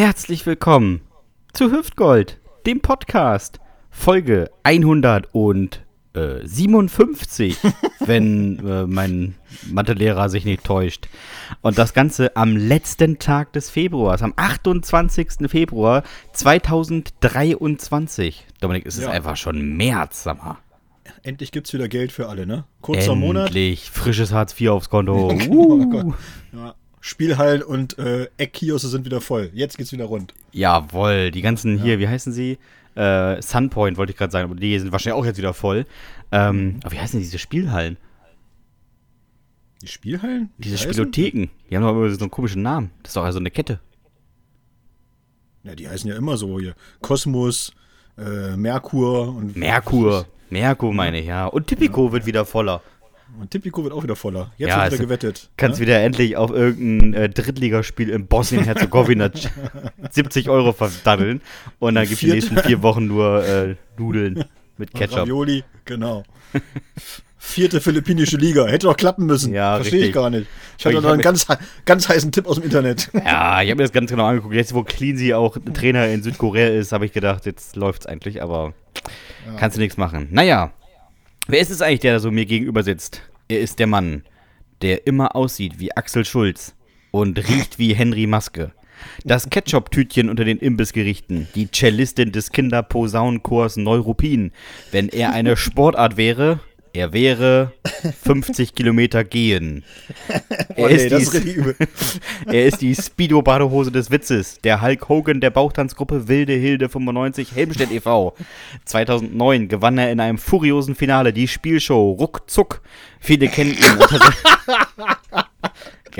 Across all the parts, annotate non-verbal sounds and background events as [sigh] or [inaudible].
Herzlich willkommen zu Hüftgold, dem Podcast, Folge 157, [laughs] wenn äh, mein Mathelehrer sich nicht täuscht. Und das Ganze am letzten Tag des Februars, am 28. Februar 2023. Dominik, es ist Ja. einfach schon März, sag mal. Endlich gibt's wieder Geld für alle, ne? Kurzer Monat. Endlich, frisches Hartz IV aufs Konto. [laughs] Oh Uh. Gott. Ja. Spielhallen und äh, Eckkioske sind wieder voll. Jetzt geht's wieder rund. Jawohl, die ganzen hier, wie heißen sie? Äh, Sunpoint wollte ich gerade sagen, aber die sind wahrscheinlich auch jetzt wieder voll. Ähm, aber wie heißen diese Spielhallen? Die Spielhallen? Wie Diese heißen? Spielotheken. Die haben doch immer so einen komischen Namen. Das ist doch also eine Kette. Ja, die heißen ja immer so hier. Kosmos, äh, Merkur und. Merkur. Merkur meine ich, ja. Und Tipico wird wieder voller. Und Tipico wird auch wieder voller. Jetzt Ja, wird es- wieder gewettet. Kannst ne? wieder endlich auf irgendein äh, Drittligaspiel in Bosnien-Herzegowina 70 [laughs] Euro verdaddeln. Und dann gibt die Vierte- nächsten vier Wochen nur äh, Nudeln mit Ketchup. Ravioli, genau. Vierte philippinische Liga. Hätte doch klappen müssen. Ja, Verstehe ich gar nicht. Ich hatte Ich noch einen ganz, ganz heißen Tipp aus dem Internet. Ja, ich habe mir das ganz genau angeguckt. Jetzt, wo Cleansey auch Trainer in Südkorea ist, habe ich gedacht, jetzt läuft's eigentlich, aber kannst du nichts machen. Naja, wer ist es eigentlich, der da so mir gegenüber sitzt? Er ist der Mann, der immer aussieht wie Axel Schulz und riecht wie Henry Maske. Das Ketchup-Tütchen unter den Imbissgerichten, die Cellistin des Kinderposaunenchors Neuruppin. Wenn er eine Sportart wäre, er wäre 50 [laughs] Kilometer gehen. Oh, Er nee, ist das die- ist [laughs] er ist die Speedo-Badehose des Witzes, der Hulk Hogan der Bauchtanzgruppe Wilde Hilde 95 Helmstedt e.V. 2009 gewann er in einem furiosen Finale die Spielshow Ruckzuck. Viele kennen ihn unter [laughs]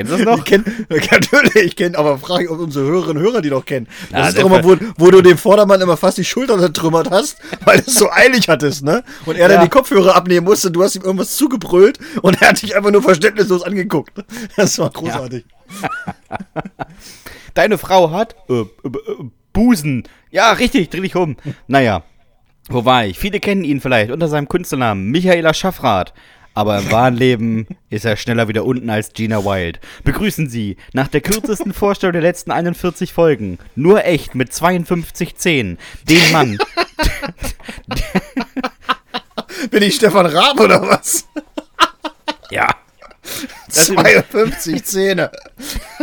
Kennst du das noch? Kenn, [laughs] natürlich, ich kenne, aber frage ich, ob unsere Hörerinnen und Hörer die noch kennen. Das Na, ist doch immer, wo, wo du dem Vordermann immer fast die Schulter zertrümmert hast, [laughs] weil du es so eilig hattest, ne? Und er Ja. dann die Kopfhörer abnehmen musste, du hast ihm irgendwas zugebrüllt und er hat dich einfach nur verständnislos angeguckt. [laughs] Das war großartig. Deine Frau hat äh, äh, äh, Busen. Ja, richtig, dreh dich um. Naja, wo war ich? Viele kennen ihn vielleicht unter seinem Künstlernamen Michaela Schaffrath. Aber im wahren Leben ist er schneller wieder unten als Gina Wild. Begrüßen Sie nach der kürzesten Vorstellung der letzten 41 Folgen, nur echt mit 52 Zähnen, den Mann, [laughs] Bin ich Stefan Raab oder was? ja, Das ist 52 Zähne.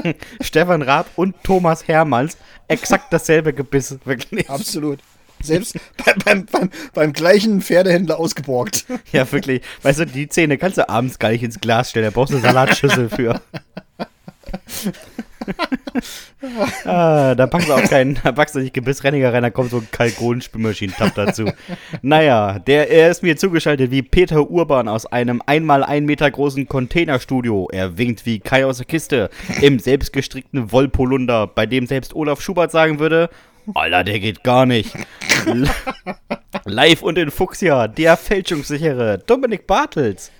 [laughs] Stefan Raab und Thomas Hermanns, exakt dasselbe Gebiss, wirklich. Absolut. Selbst [laughs] beim, beim, beim, beim gleichen Pferdehändler ausgeborgt. [laughs] Ja, wirklich. Weißt du, die Zähne kannst du abends gar nicht ins Glas stellen. Da brauchst du eine Salatschüssel für. [laughs] ah, da packst du auch keinen, da packst du nicht Gebissrenniger rein, da kommt so ein Kalkon-Spülmaschinentab dazu. Naja, der, er ist mir zugeschaltet wie Peter Urban aus einem einmal ein Meter großen Containerstudio. Er winkt wie Kai aus der Kiste im selbstgestrickten Wollpolunder, bei dem selbst Olaf Schubert sagen würde, Alter, der geht gar nicht. [laughs] Live und in Fuchsia, der fälschungssichere Dominik Bartels.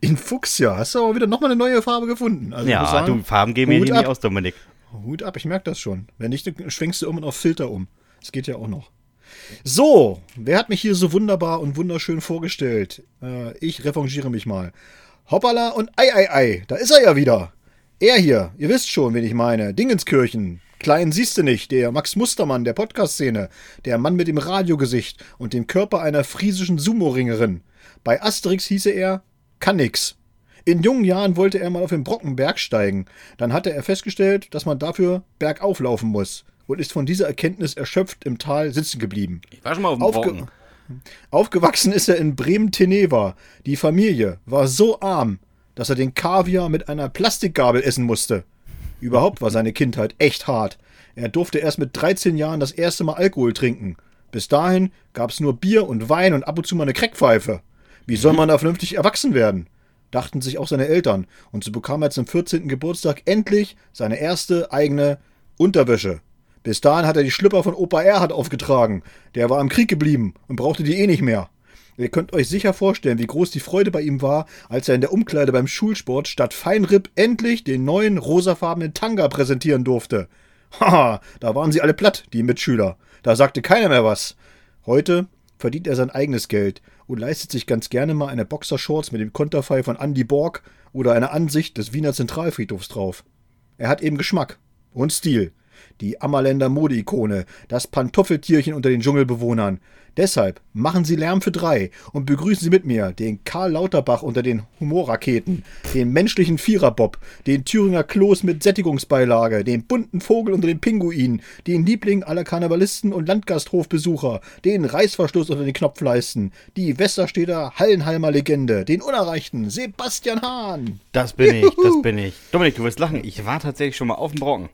In Fuchsia hast du aber wieder nochmal eine neue Farbe gefunden. Also Ja, sagen, du, Farben gehen mir hier nicht aus, Dominik. Hut ab, ich merke das schon. Wenn nicht, dann schwenkst du irgendwann auf Filter um. Das geht ja auch noch. So, wer hat mich hier so wunderbar und wunderschön vorgestellt? Äh, ich revanchiere mich mal. Hoppala und ei, ei, ei, da ist er ja wieder. Er hier, ihr wisst schon, wen ich meine. Dingenskirchen. Klein siehst du nicht, der Max Mustermann der Podcast-Szene. Der Mann mit dem Radiogesicht und dem Körper einer friesischen Sumo-Ringerin. Bei Asterix hieße er kann nix. In jungen Jahren wollte er mal auf den Brockenberg steigen. Dann hatte er festgestellt, dass man dafür bergauf laufen muss und ist von dieser Erkenntnis erschöpft im Tal sitzen geblieben. Ich war schon mal auf dem Aufge Brocken. Aufgewachsen ist er in Bremen-Teneva. Die Familie war so arm, dass er den Kaviar mit einer Plastikgabel essen musste. Überhaupt war seine Kindheit echt hart. Er durfte erst mit 13 Jahren das erste Mal Alkohol trinken. Bis dahin gab es nur Bier und Wein und ab und zu mal eine Crackpfeife. Wie soll man da vernünftig erwachsen werden? Dachten sich auch seine Eltern. Und so bekam er zum 14. Geburtstag endlich seine erste eigene Unterwäsche. Bis dahin hat er die Schlüpper von Opa Erhard aufgetragen. Der war im Krieg geblieben und brauchte die eh nicht mehr. Ihr könnt euch sicher vorstellen, wie groß die Freude bei ihm war, als er in der Umkleide beim Schulsport statt Feinripp endlich den neuen rosafarbenen Tanga präsentieren durfte. Haha, da waren sie alle platt, die Mitschüler. Da sagte keiner mehr was. Heute verdient er sein eigenes Geld und leistet sich ganz gerne mal eine Boxershorts mit dem Konterfei von Andy Borg oder eine Ansicht des Wiener Zentralfriedhofs drauf. Er hat eben Geschmack und Stil. Die Ammerländer Modeikone, das Pantoffeltierchen unter den Dschungelbewohnern. Deshalb machen Sie Lärm für drei und begrüßen Sie mit mir den Karl Lauterbach unter den Humorraketen, den menschlichen Viererbob, den Thüringer Kloß mit Sättigungsbeilage, den bunten Vogel unter den Pinguinen, den Liebling aller Karnevalisten und Landgasthofbesucher, den Reißverschluss unter den Knopfleisten, die Westerstedter Hallenhalmer Legende, den unerreichten Sebastian Hahn. Das bin ich, das bin ich. Dominik, du wirst lachen. Ich war tatsächlich schon mal auf dem Brocken.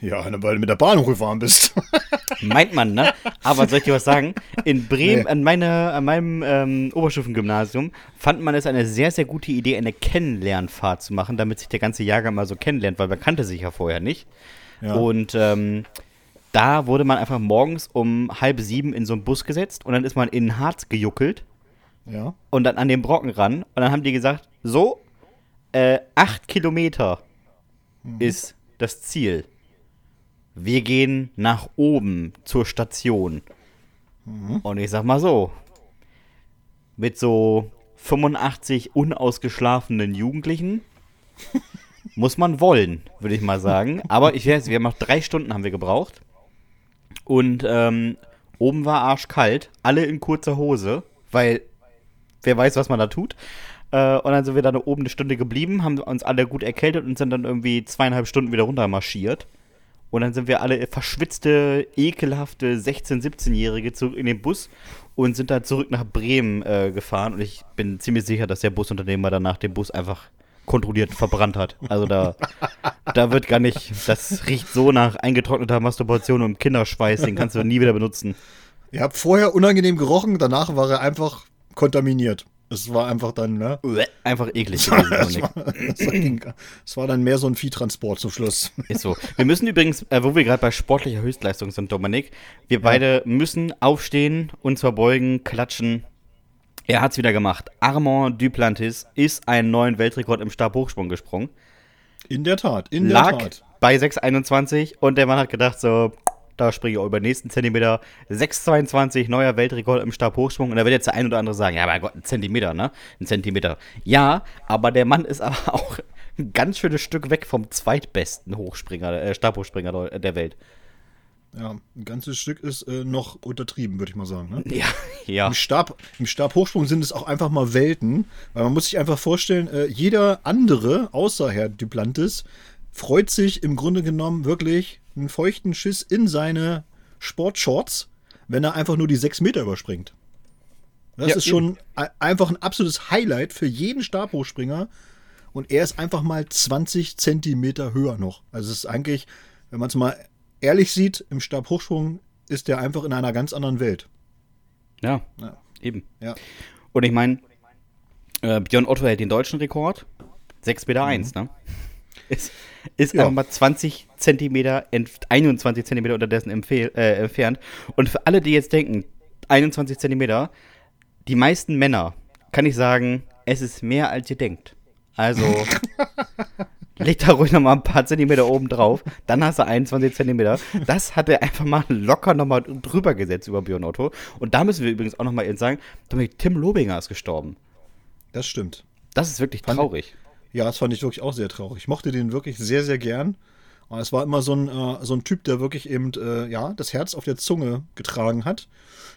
Ja, weil du mit der Bahn hochgefahren bist. [laughs] Meint man, ne? Aber soll ich dir was sagen? In Bremen, nee. an, meine, an meinem ähm, Oberstufengymnasium, fand man es eine sehr, sehr gute Idee, eine Kennenlernfahrt zu machen, damit sich der ganze Jahrgang mal so kennenlernt, weil man kannte sich ja vorher nicht. Ja. Und ähm, da wurde man einfach morgens um halb sieben in so einen Bus gesetzt und dann ist man in Harz gejuckelt. Ja. Und dann an den Brocken ran. Und dann haben die gesagt, so, äh, acht Kilometer mhm. ist das Ziel wir gehen nach oben zur Station. Mhm. Und ich sag mal so, mit so 85 unausgeschlafenen Jugendlichen [laughs] muss man wollen, würde ich mal sagen. Aber ich weiß, wir haben noch drei Stunden haben wir gebraucht. Und ähm, oben war arschkalt, alle in kurzer Hose, weil wer weiß, was man da tut. Äh, und dann sind wir da oben eine Stunde geblieben, haben uns alle gut erkältet und sind dann irgendwie zweieinhalb Stunden wieder runter marschiert. Und dann sind wir alle verschwitzte, ekelhafte 16-, 17-Jährige zurück in den Bus und sind dann zurück nach Bremen äh, gefahren. Und ich bin ziemlich sicher, dass der Busunternehmer danach den Bus einfach kontrolliert verbrannt hat. Also da, da wird gar nicht, das riecht so nach eingetrockneter Masturbation und Kinderschweiß, den kannst du nie wieder benutzen. Ihr habt vorher unangenehm gerochen, danach war er einfach kontaminiert. Es war einfach dann, ne? Einfach eklig. [laughs] Es war, das, war, dann mehr so ein Viehtransport zum Schluss. Ist so. Wir müssen übrigens, äh, wo wir gerade bei sportlicher Höchstleistung sind, Dominik, wir ja. beide müssen aufstehen, uns verbeugen, klatschen. Er hat es wieder gemacht. Armand Duplantis ist einen neuen Weltrekord im Stabhochsprung gesprungen. In der Tat, in der Lag Tat. bei 6,21 und der Mann hat gedacht so, da springe ich auch über den nächsten Zentimeter. 6,22, neuer Weltrekord im Stabhochsprung. Und da wird jetzt der ein oder andere sagen, ja, mein Gott, ein Zentimeter, ne? Ein Zentimeter. Ja, aber der Mann ist aber [laughs] auch ein ganz schönes Stück weg vom zweitbesten Hochspringer, äh, Stabhochspringer der Welt. Ja, ein ganzes Stück ist äh, noch untertrieben, würde ich mal sagen. Ne? [laughs] Ja, ja. Im, Stab, Im Stabhochsprung sind es auch einfach mal Welten, weil man muss sich einfach vorstellen, äh, jeder andere, außer Herr Duplantis, freut sich im Grunde genommen wirklich einen feuchten Schiss in seine Sportshorts, wenn er einfach nur die sechs Meter überspringt. Das ja, ist schon eben. einfach ein absolutes Highlight für jeden Stabhochspringer. Und er ist einfach mal 20 Zentimeter höher noch. Also es ist eigentlich, wenn man es mal ehrlich sieht, im Stabhochsprung ist er einfach in einer ganz anderen Welt. Ja, ja. eben. Ja. Und ich meine, äh, Björn Otto hält den deutschen Rekord. 6,1 Meter, mhm. eins, ne? Ist, ist ja. einfach mal 20 Zentimeter, 21 Zentimeter unterdessen äh, entfernt. Und für alle, die jetzt denken, 21 Zentimeter, die meisten Männer, kann ich sagen, es ist mehr, als ihr denkt. Also, [laughs] leg da ruhig nochmal ein paar Zentimeter oben drauf, dann hast du 21 Zentimeter. Das hat er einfach mal locker nochmal drüber gesetzt über Björn Otto. Und da müssen wir übrigens auch nochmal sagen, Tim Lobinger ist gestorben. Das stimmt. Das ist wirklich traurig. Ja, das fand ich wirklich auch sehr traurig. Ich mochte den wirklich sehr, sehr gern. Und es war immer so ein, äh, so ein Typ, der wirklich eben, äh, ja, das Herz auf der Zunge getragen hat.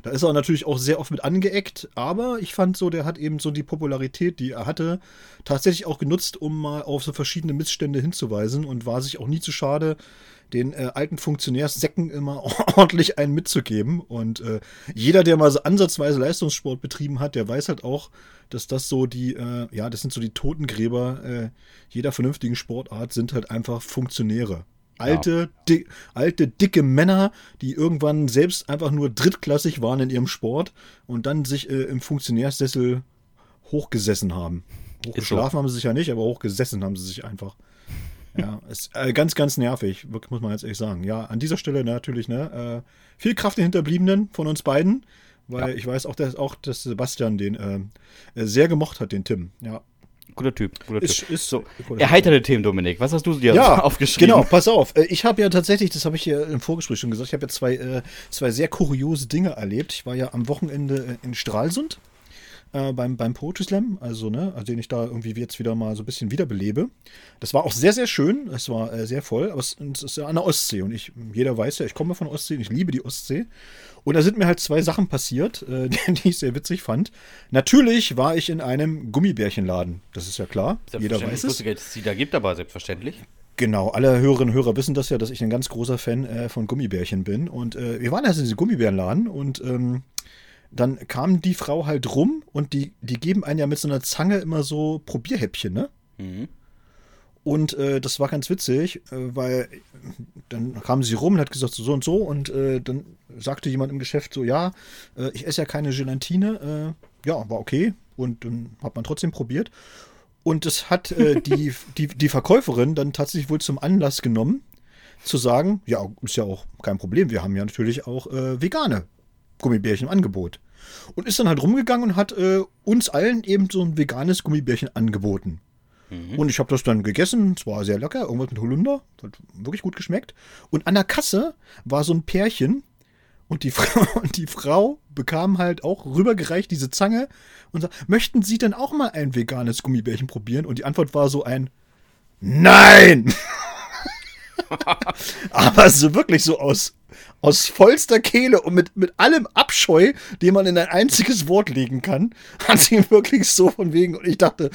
Da ist er natürlich auch sehr oft mit angeeckt, aber ich fand so, der hat eben so die Popularität, die er hatte, tatsächlich auch genutzt, um mal auf so verschiedene Missstände hinzuweisen und war sich auch nie zu schade, den äh, alten Funktionärssäcken immer [laughs] ordentlich einen mitzugeben. Und äh, jeder, der mal so ansatzweise Leistungssport betrieben hat, der weiß halt auch, dass das so die, äh, ja, das sind so die Totengräber äh, jeder vernünftigen Sportart, sind halt einfach Funktionäre. Alte, ja. di alte, dicke Männer, die irgendwann selbst einfach nur drittklassig waren in ihrem Sport und dann sich äh, im Funktionärssessel hochgesessen haben. Hochgeschlafen so. haben sie sich ja nicht, aber hochgesessen haben sie sich einfach. Ja, [laughs] ist äh, ganz, ganz nervig, muss man jetzt ehrlich sagen. Ja, an dieser Stelle natürlich, ne, äh, viel Kraft den Hinterbliebenen von uns beiden, weil ja. ich weiß auch, dass auch dass Sebastian den äh, sehr gemocht hat, den Tim. Ja. Guter Typ, guter ist, Typ. Ist so. Erheiterte Themen, Dominik. Was hast du dir ja, [laughs] aufgeschrieben? Genau, pass auf. Äh, ich habe ja tatsächlich, das habe ich ja im Vorgespräch schon gesagt, ich habe ja zwei, äh, zwei sehr kuriose Dinge erlebt. Ich war ja am Wochenende äh, in Stralsund äh, beim, beim Poetry Slam, also, ne, also den ich da irgendwie jetzt wieder mal so ein bisschen wiederbelebe. Das war auch sehr, sehr schön. Es war äh, sehr voll, aber es, es, ist ja an der Ostsee und ich, jeder weiß ja, ich komme von der Ostsee und ich liebe die Ostsee. Und da sind mir halt zwei Sachen passiert, äh, [laughs] die ich sehr witzig fand. Natürlich war ich in einem Gummibärchenladen, das ist ja klar. Jeder weiß es. Ich wusste dass es die da gibt, aber selbstverständlich. Genau, alle Hörerinnen und Hörer wissen das ja, dass ich ein ganz großer Fan äh, von Gummibärchen bin. Und äh, wir waren also in diesem Gummibärenladen und ähm, dann kam die Frau halt rum und die, die geben einen ja mit so einer Zange immer so Probierhäppchen, ne? Mhm. Und äh, das war ganz witzig, äh, weil dann kam sie rum und hat gesagt, so und so. Und äh, dann sagte jemand im Geschäft so, ja, äh, ich esse ja keine Gelatine. Äh, ja, war okay. Und dann hat man trotzdem probiert. Und das hat äh, [laughs] die, die, die Verkäuferin dann tatsächlich wohl zum Anlass genommen, zu sagen, ja, ist ja auch kein Problem, wir haben ja natürlich auch vegane Gummibärchen im Angebot. Und ist dann halt rumgegangen und hat äh, uns allen eben so ein veganes Gummibärchen angeboten. Mhm. Und ich habe das dann gegessen, es war sehr lecker, irgendwas mit Holunder, hat wirklich gut geschmeckt. Und an der Kasse war so ein Pärchen, und die [laughs] Frau, und die Frau bekam halt auch rübergereicht diese Zange und sagte, möchten Sie denn auch mal ein veganes Gummibärchen probieren? Und die Antwort war so ein Nein! [laughs] [laughs] Aber so wirklich so aus aus vollster Kehle und mit, mit allem Abscheu, den man in ein einziges Wort legen kann, [laughs] hat sie wirklich so von wegen. Und ich dachte,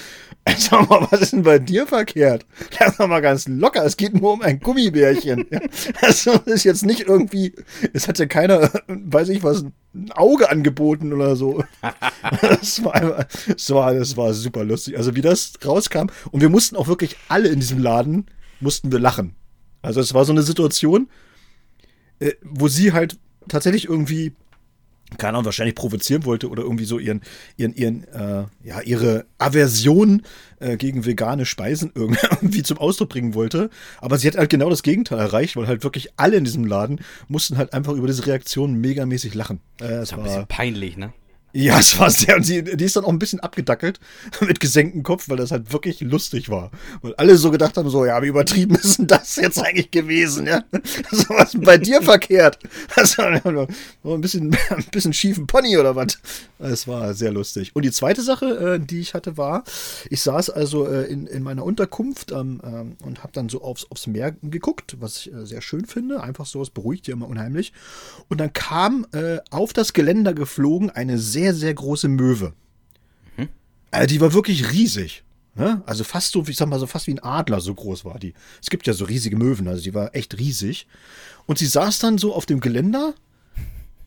[laughs] sag mal, was ist denn bei dir verkehrt? Lass mal ganz locker, es geht nur um ein Gummibärchen. Also ist jetzt nicht irgendwie, es hat ja keiner, weiß ich was, ein Auge angeboten oder so. Das war, das war, das war super lustig. Also wie das rauskam. Und wir mussten auch wirklich alle in diesem Laden, mussten wir lachen. Also es war so eine Situation, äh, wo sie halt tatsächlich irgendwie keine Ahnung, wahrscheinlich provozieren wollte oder irgendwie so ihren, ihren, ihren, äh, ja, ihre Aversion äh, gegen vegane Speisen [laughs] irgendwie zum Ausdruck bringen wollte. Aber sie hat halt genau das Gegenteil erreicht, weil halt wirklich alle in diesem Laden mussten halt einfach über diese Reaktion megamäßig lachen. Äh, das ist ein bisschen peinlich, ne? Ja, es war sehr, und sie, die ist dann auch ein bisschen abgedackelt [laughs] mit gesenktem Kopf, weil das halt wirklich lustig war. Weil alle so gedacht haben, so, ja, wie übertrieben [laughs] ist denn das jetzt eigentlich gewesen, ja? [laughs] So was bei dir verkehrt. War ein bisschen, ein bisschen schiefen Pony oder was. Es war sehr lustig. Und die zweite Sache, äh, die ich hatte, war, ich saß also äh, in, in meiner Unterkunft ähm, ähm, und habe dann so aufs, aufs Meer geguckt, was ich äh, sehr schön finde. Einfach so, es beruhigt ja immer unheimlich. Und dann kam äh, auf das Geländer geflogen eine sehr sehr, sehr große Möwe. Mhm. Also die war wirklich riesig. Ne? Also fast so, ich sag mal so, fast wie ein Adler, so groß war die. Es gibt ja so riesige Möwen, also die war echt riesig. Und sie saß dann so auf dem Geländer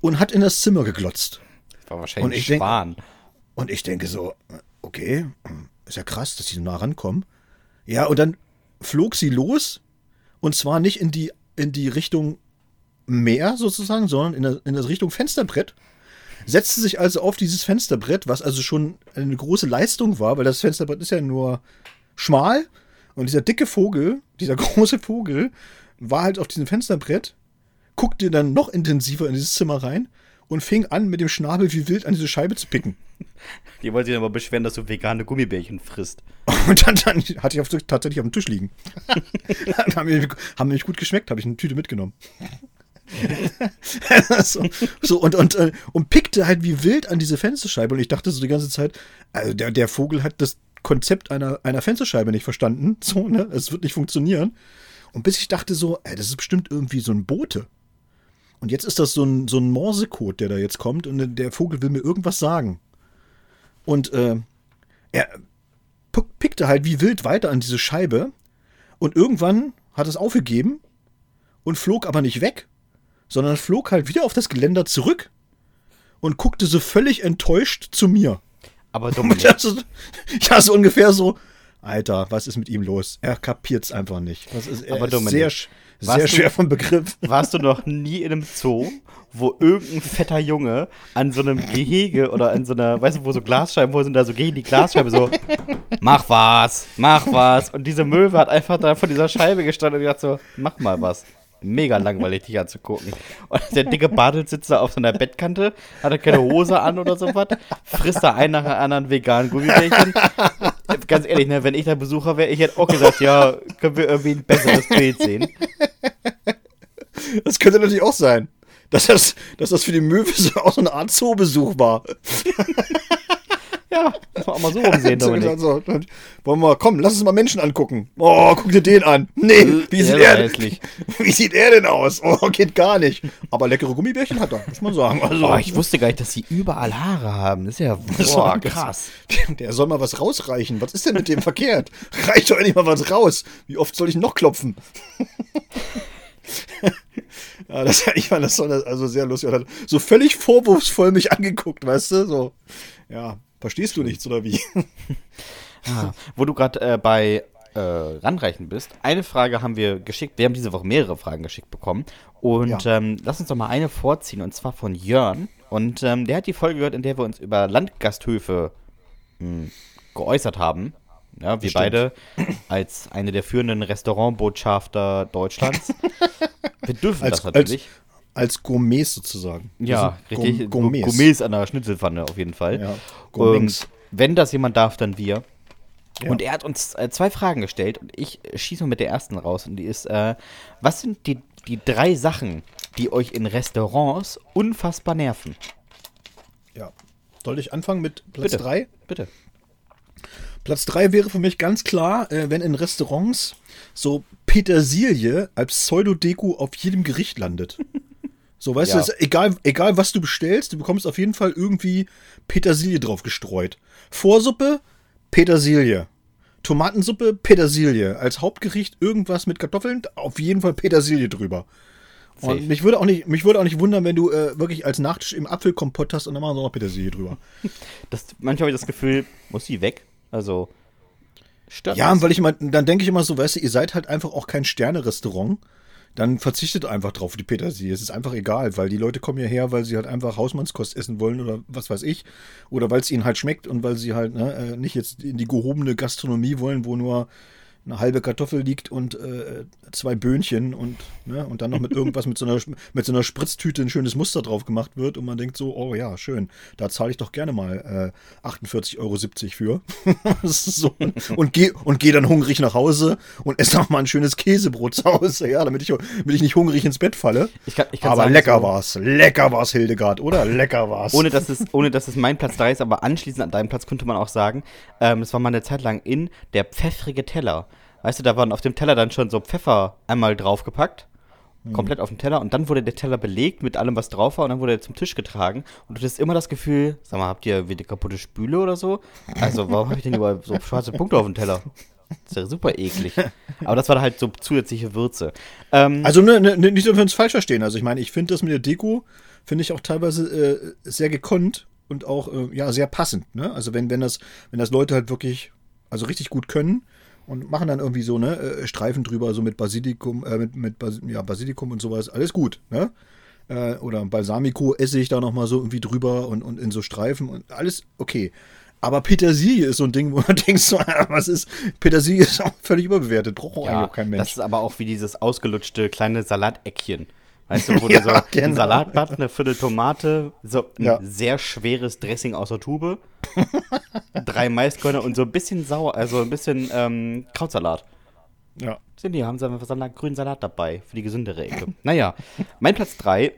und hat in das Zimmer geglotzt. Das war wahrscheinlich ein Schwan. Denk, und ich denke so, okay, ist ja krass, dass sie so nah rankommen. Ja, und dann flog sie los und zwar nicht in die, in die Richtung Meer sozusagen, sondern in der, in der Richtung Fensterbrett setzte sich also auf dieses Fensterbrett, was also schon eine große Leistung war, weil das Fensterbrett ist ja nur schmal und dieser dicke Vogel, dieser [laughs] große Vogel, war halt auf diesem Fensterbrett, guckte dann noch intensiver in dieses Zimmer rein und fing an, mit dem Schnabel wie wild an diese Scheibe zu picken. Die wollte sich aber beschweren, dass du vegane Gummibärchen frisst. [laughs] Und dann, dann hatte ich auf, tatsächlich auf dem Tisch liegen. [laughs] haben, mir, haben mir gut geschmeckt, habe ich eine Tüte mitgenommen. [laughs] so, so, und, und, äh, und pickte halt wie wild an diese Fensterscheibe. Und ich dachte so die ganze Zeit, also der, der Vogel hat das Konzept einer, einer Fensterscheibe nicht verstanden. [laughs] So, ne? Es wird nicht funktionieren. Und bis ich dachte so, ey, das ist bestimmt irgendwie so ein Bote. Und jetzt ist das so ein, so ein Morsecode, der da jetzt kommt. Und der Vogel will mir irgendwas sagen. Und äh, er pickte halt wie wild weiter an diese Scheibe. Und irgendwann hat es aufgegeben und flog aber nicht weg, sondern flog halt wieder auf das Geländer zurück und guckte so völlig enttäuscht zu mir. Aber [laughs] dumm. ja, so ungefähr so. Alter, was ist mit ihm los? Er kapiert's einfach nicht. Das ist, Aber ist sehr, sehr schwer vom Begriff. [laughs] Warst du noch nie in einem Zoo, wo irgendein fetter Junge an so einem Gehege oder an so einer, weißt du, wo so Glasscheiben, wo sind da so gegen die Glasscheibe so, mach was, mach was. Und diese Möwe hat einfach da vor dieser Scheibe gestanden und gesagt so, mach mal was mega langweilig, dich anzugucken. Und der dicke Bartel sitzt da auf so Bettkante, hat er keine Hose an oder sowas, frisst da einen nach dem anderen veganen Gummibärchen. Ganz ehrlich, ne, wenn ich da Besucher wäre, ich hätte auch gesagt, ja, können wir irgendwie ein besseres Bild sehen. Das könnte natürlich auch sein. Dass das, dass das für die Möwe auch so eine Art Zoobesuch war. Ja, muss man auch mal so rumsehen, [laughs] Dominik. Also, wollen wir, komm, lass uns mal Menschen angucken. Oh, guck dir den an. Nee, wie sieht, er, hässlich. [laughs] wie sieht er denn aus? Oh, geht gar nicht. Aber leckere Gummibärchen hat er, muss man sagen. Also, Oh, ich wusste gar nicht, dass sie überall Haare haben. Das ist ja [laughs] boah, krass. Der soll mal was rausreichen. Was ist denn mit dem verkehrt? Reicht doch endlich mal was raus. Wie oft soll ich noch klopfen? ja, das, ich fand das so- also sehr lustig. So völlig vorwurfsvoll mich angeguckt, weißt du? So, ja, verstehst du nichts oder wie? [laughs] Ah, wo du gerade äh, bei äh, Ranreichen bist, eine Frage haben wir geschickt. Wir haben diese Woche mehrere Fragen geschickt bekommen. Und Ja. ähm, lass uns doch mal eine vorziehen, und zwar von Jörn. Und ähm, der hat die Folge gehört, in der wir uns über Landgasthöfe mh, geäußert haben. Ja, wir Stimmt. beide als eine der führenden Restaurantbotschafter Deutschlands. [laughs] wir dürfen Als, das natürlich. Als Gourmets sozusagen. Ja, richtig. Gour- Gourmets. Gourmets an der Schnitzelpfanne auf jeden Fall. Ja, Gourmets. Und wenn das jemand darf, dann wir. Ja. Und er hat uns äh, zwei Fragen gestellt und ich äh, schieße mit der ersten raus. Und die ist, äh, was sind die, die drei Sachen, die euch in Restaurants unfassbar nerven? Ja. Soll ich anfangen mit Platz Bitte. 3? Bitte. Platz 3 wäre für mich ganz klar, äh, wenn in Restaurants so Petersilie als Pseudodeko auf jedem Gericht landet. [laughs] So, weißt Ja. du, egal, egal was du bestellst, du bekommst auf jeden Fall irgendwie Petersilie drauf gestreut. Vorsuppe, Petersilie. Tomatensuppe, Petersilie. Als Hauptgericht irgendwas mit Kartoffeln, auf jeden Fall Petersilie drüber. Safe. Und mich würde auch nicht, mich würde auch nicht wundern, wenn du äh, wirklich als Nachtisch im Apfelkompott hast und dann machen sie noch Petersilie drüber. [laughs] Das, manchmal habe ich das Gefühl, muss die weg? Also, stört Ja, weil ich immer, dann denke ich immer so, weißt du, ihr seid halt einfach auch kein Sterne-Restaurant. Dann verzichtet einfach drauf die Petersilie. Es ist einfach egal, weil die Leute kommen hierher, weil sie halt einfach Hausmannskost essen wollen oder was weiß ich. Oder weil es ihnen halt schmeckt und weil sie halt ne, äh, nicht jetzt in die gehobene Gastronomie wollen, wo nur eine halbe Kartoffel liegt und äh, zwei Böhnchen und, ne, und dann noch mit irgendwas mit so, einer, [laughs] mit so einer Spritztüte ein schönes Muster drauf gemacht wird und man denkt so, oh ja, schön, da zahle ich doch gerne mal äh, 48,70 Euro für. [laughs] So. Und gehe und geh dann hungrig nach Hause und esse noch mal ein schönes Käsebrot zu Hause, ja, damit ich, damit ich nicht hungrig ins Bett falle. Ich kann- ich kann Aber sagen, lecker so- war's, lecker war's, Hildegard, oder? Lecker war's. Ohne dass, es, ohne dass es mein Platz 3 ist, aber anschließend an deinem Platz könnte man auch sagen, ähm, das war mal eine Zeit lang in der pfeffrige Teller. Weißt du, da waren auf dem Teller dann schon so Pfeffer einmal draufgepackt, komplett auf dem Teller und dann wurde der Teller belegt mit allem, was drauf war und dann wurde er zum Tisch getragen und du hattest immer das Gefühl, sag mal, habt ihr wieder kaputte Spüle oder so? Also warum habe ich denn überall so schwarze Punkte auf dem Teller? Das ist ja super eklig. Aber das war halt so zusätzliche Würze. Ähm, Also ne, ne, nicht, dass wir uns falsch verstehen. Also ich meine, ich finde das mit der Deko, finde ich auch teilweise äh, sehr gekonnt und auch äh, ja sehr passend. Ne? Also wenn, wenn das, wenn das Leute halt wirklich, also richtig gut können und machen dann irgendwie so ne äh, Streifen drüber, so mit Basilikum, äh, mit, mit Bas ja, Basilikum und sowas, alles gut. Ne? Äh, oder Balsamico esse ich da noch mal so irgendwie drüber und, und in so Streifen und alles okay. Aber Petersilie ist so ein Ding, wo man [laughs] denkt, so, was ist, Petersilie ist auch völlig überbewertet, braucht auch Ja, eigentlich auch kein das Mensch. ist aber auch wie dieses ausgelutschte kleine Salateckchen. Weißt du, [laughs] wo Ja, du so ein genau. Salatblatt, eine Viertel Tomate, so ein Ja. sehr schweres Dressing aus der Tube, [laughs] drei Maiskörner und so ein bisschen sauer, also ein bisschen ähm, Krautsalat. Ja. Sind die, haben sie einfach Salat, grünen Salat dabei für die gesündere Ecke. naja, mein Platz 3,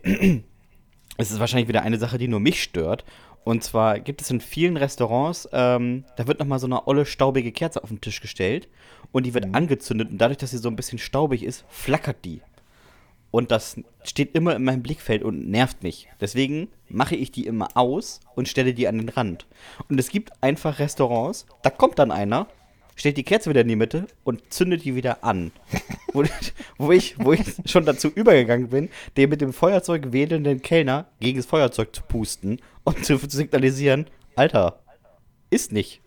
es [clears throat] ist wahrscheinlich wieder eine Sache, die nur mich stört. Und zwar gibt es in vielen Restaurants, ähm, da wird nochmal so eine olle, staubige Kerze auf den Tisch gestellt und die wird angezündet und dadurch, dass sie so ein bisschen staubig ist, flackert die. Und das steht immer in meinem Blickfeld und nervt mich. Deswegen mache ich die immer aus und stelle die an den Rand. Und es gibt einfach Restaurants, da kommt dann einer, stellt die Kerze wieder in die Mitte und zündet die wieder an. [laughs] wo, wo, ich, wo ich schon dazu übergegangen bin, den mit dem Feuerzeug wedelnden Kellner gegen das Feuerzeug zu pusten und zu signalisieren, Alter, ist nicht.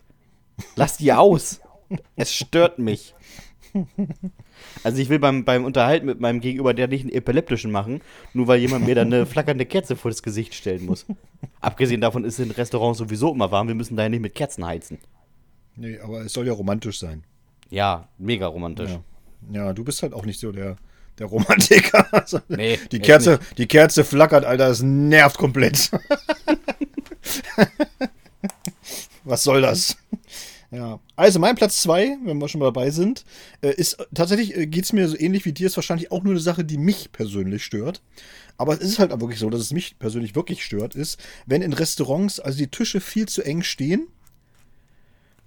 Lass die aus. Es stört mich. [laughs] Also ich will beim, beim Unterhalten mit meinem Gegenüber der nicht einen epileptischen machen, nur weil jemand mir dann eine [laughs] flackernde Kerze vor das Gesicht stellen muss. Abgesehen davon ist es in Restaurants sowieso immer warm, wir müssen da ja nicht mit Kerzen heizen. Nee, aber es soll ja romantisch sein. Ja, mega romantisch. Ja, ja du bist halt auch nicht so der, der Romantiker. [laughs] Also, Nee, die Kerze, die Kerze flackert, Alter, das nervt komplett. [laughs] Was soll das? Ja, also mein Platz zwei, wenn wir schon mal dabei sind, äh, ist tatsächlich äh, geht es mir so ähnlich wie dir, ist wahrscheinlich auch nur eine Sache, die mich persönlich stört. Aber es ist halt auch wirklich so, dass es mich persönlich wirklich stört, ist, wenn in Restaurants also die Tische viel zu eng stehen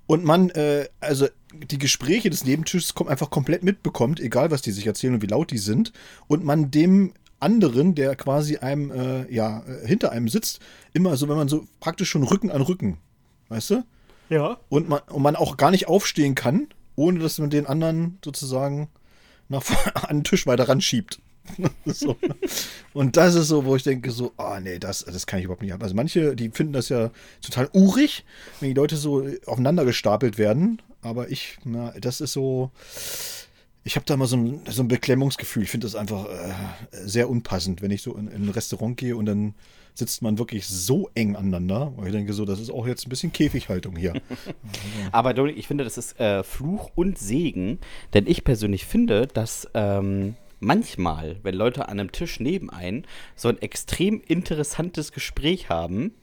und man, äh, also die Gespräche des Nebentisches kommt einfach komplett mitbekommt, egal was die sich erzählen und wie laut die sind, und man dem anderen, der quasi einem, äh, ja, äh, hinter einem sitzt, immer so, wenn man so praktisch schon Rücken an Rücken, weißt du? Ja. Und man, und man auch gar nicht aufstehen kann, ohne dass man den anderen sozusagen nach [laughs] an den Tisch weiter ranschiebt. [laughs] so. Und das ist so, wo ich denke, so, ah oh, nee, das, das kann ich überhaupt nicht haben. Also manche, die finden das ja total urig, wenn die Leute so aufeinander gestapelt werden. Aber ich, na, das ist so, ich habe da mal so ein, so ein Beklemmungsgefühl. Ich finde das einfach äh, sehr unpassend, wenn ich so in, in, ein Restaurant gehe und dann sitzt man wirklich so eng aneinander. Und ich denke so, das ist auch jetzt ein bisschen Käfighaltung hier. [laughs] Aber Dominik, ich finde, das ist äh, Fluch und Segen, denn ich persönlich finde, dass ähm, manchmal, wenn Leute an einem Tisch neben einen so ein extrem interessantes Gespräch haben,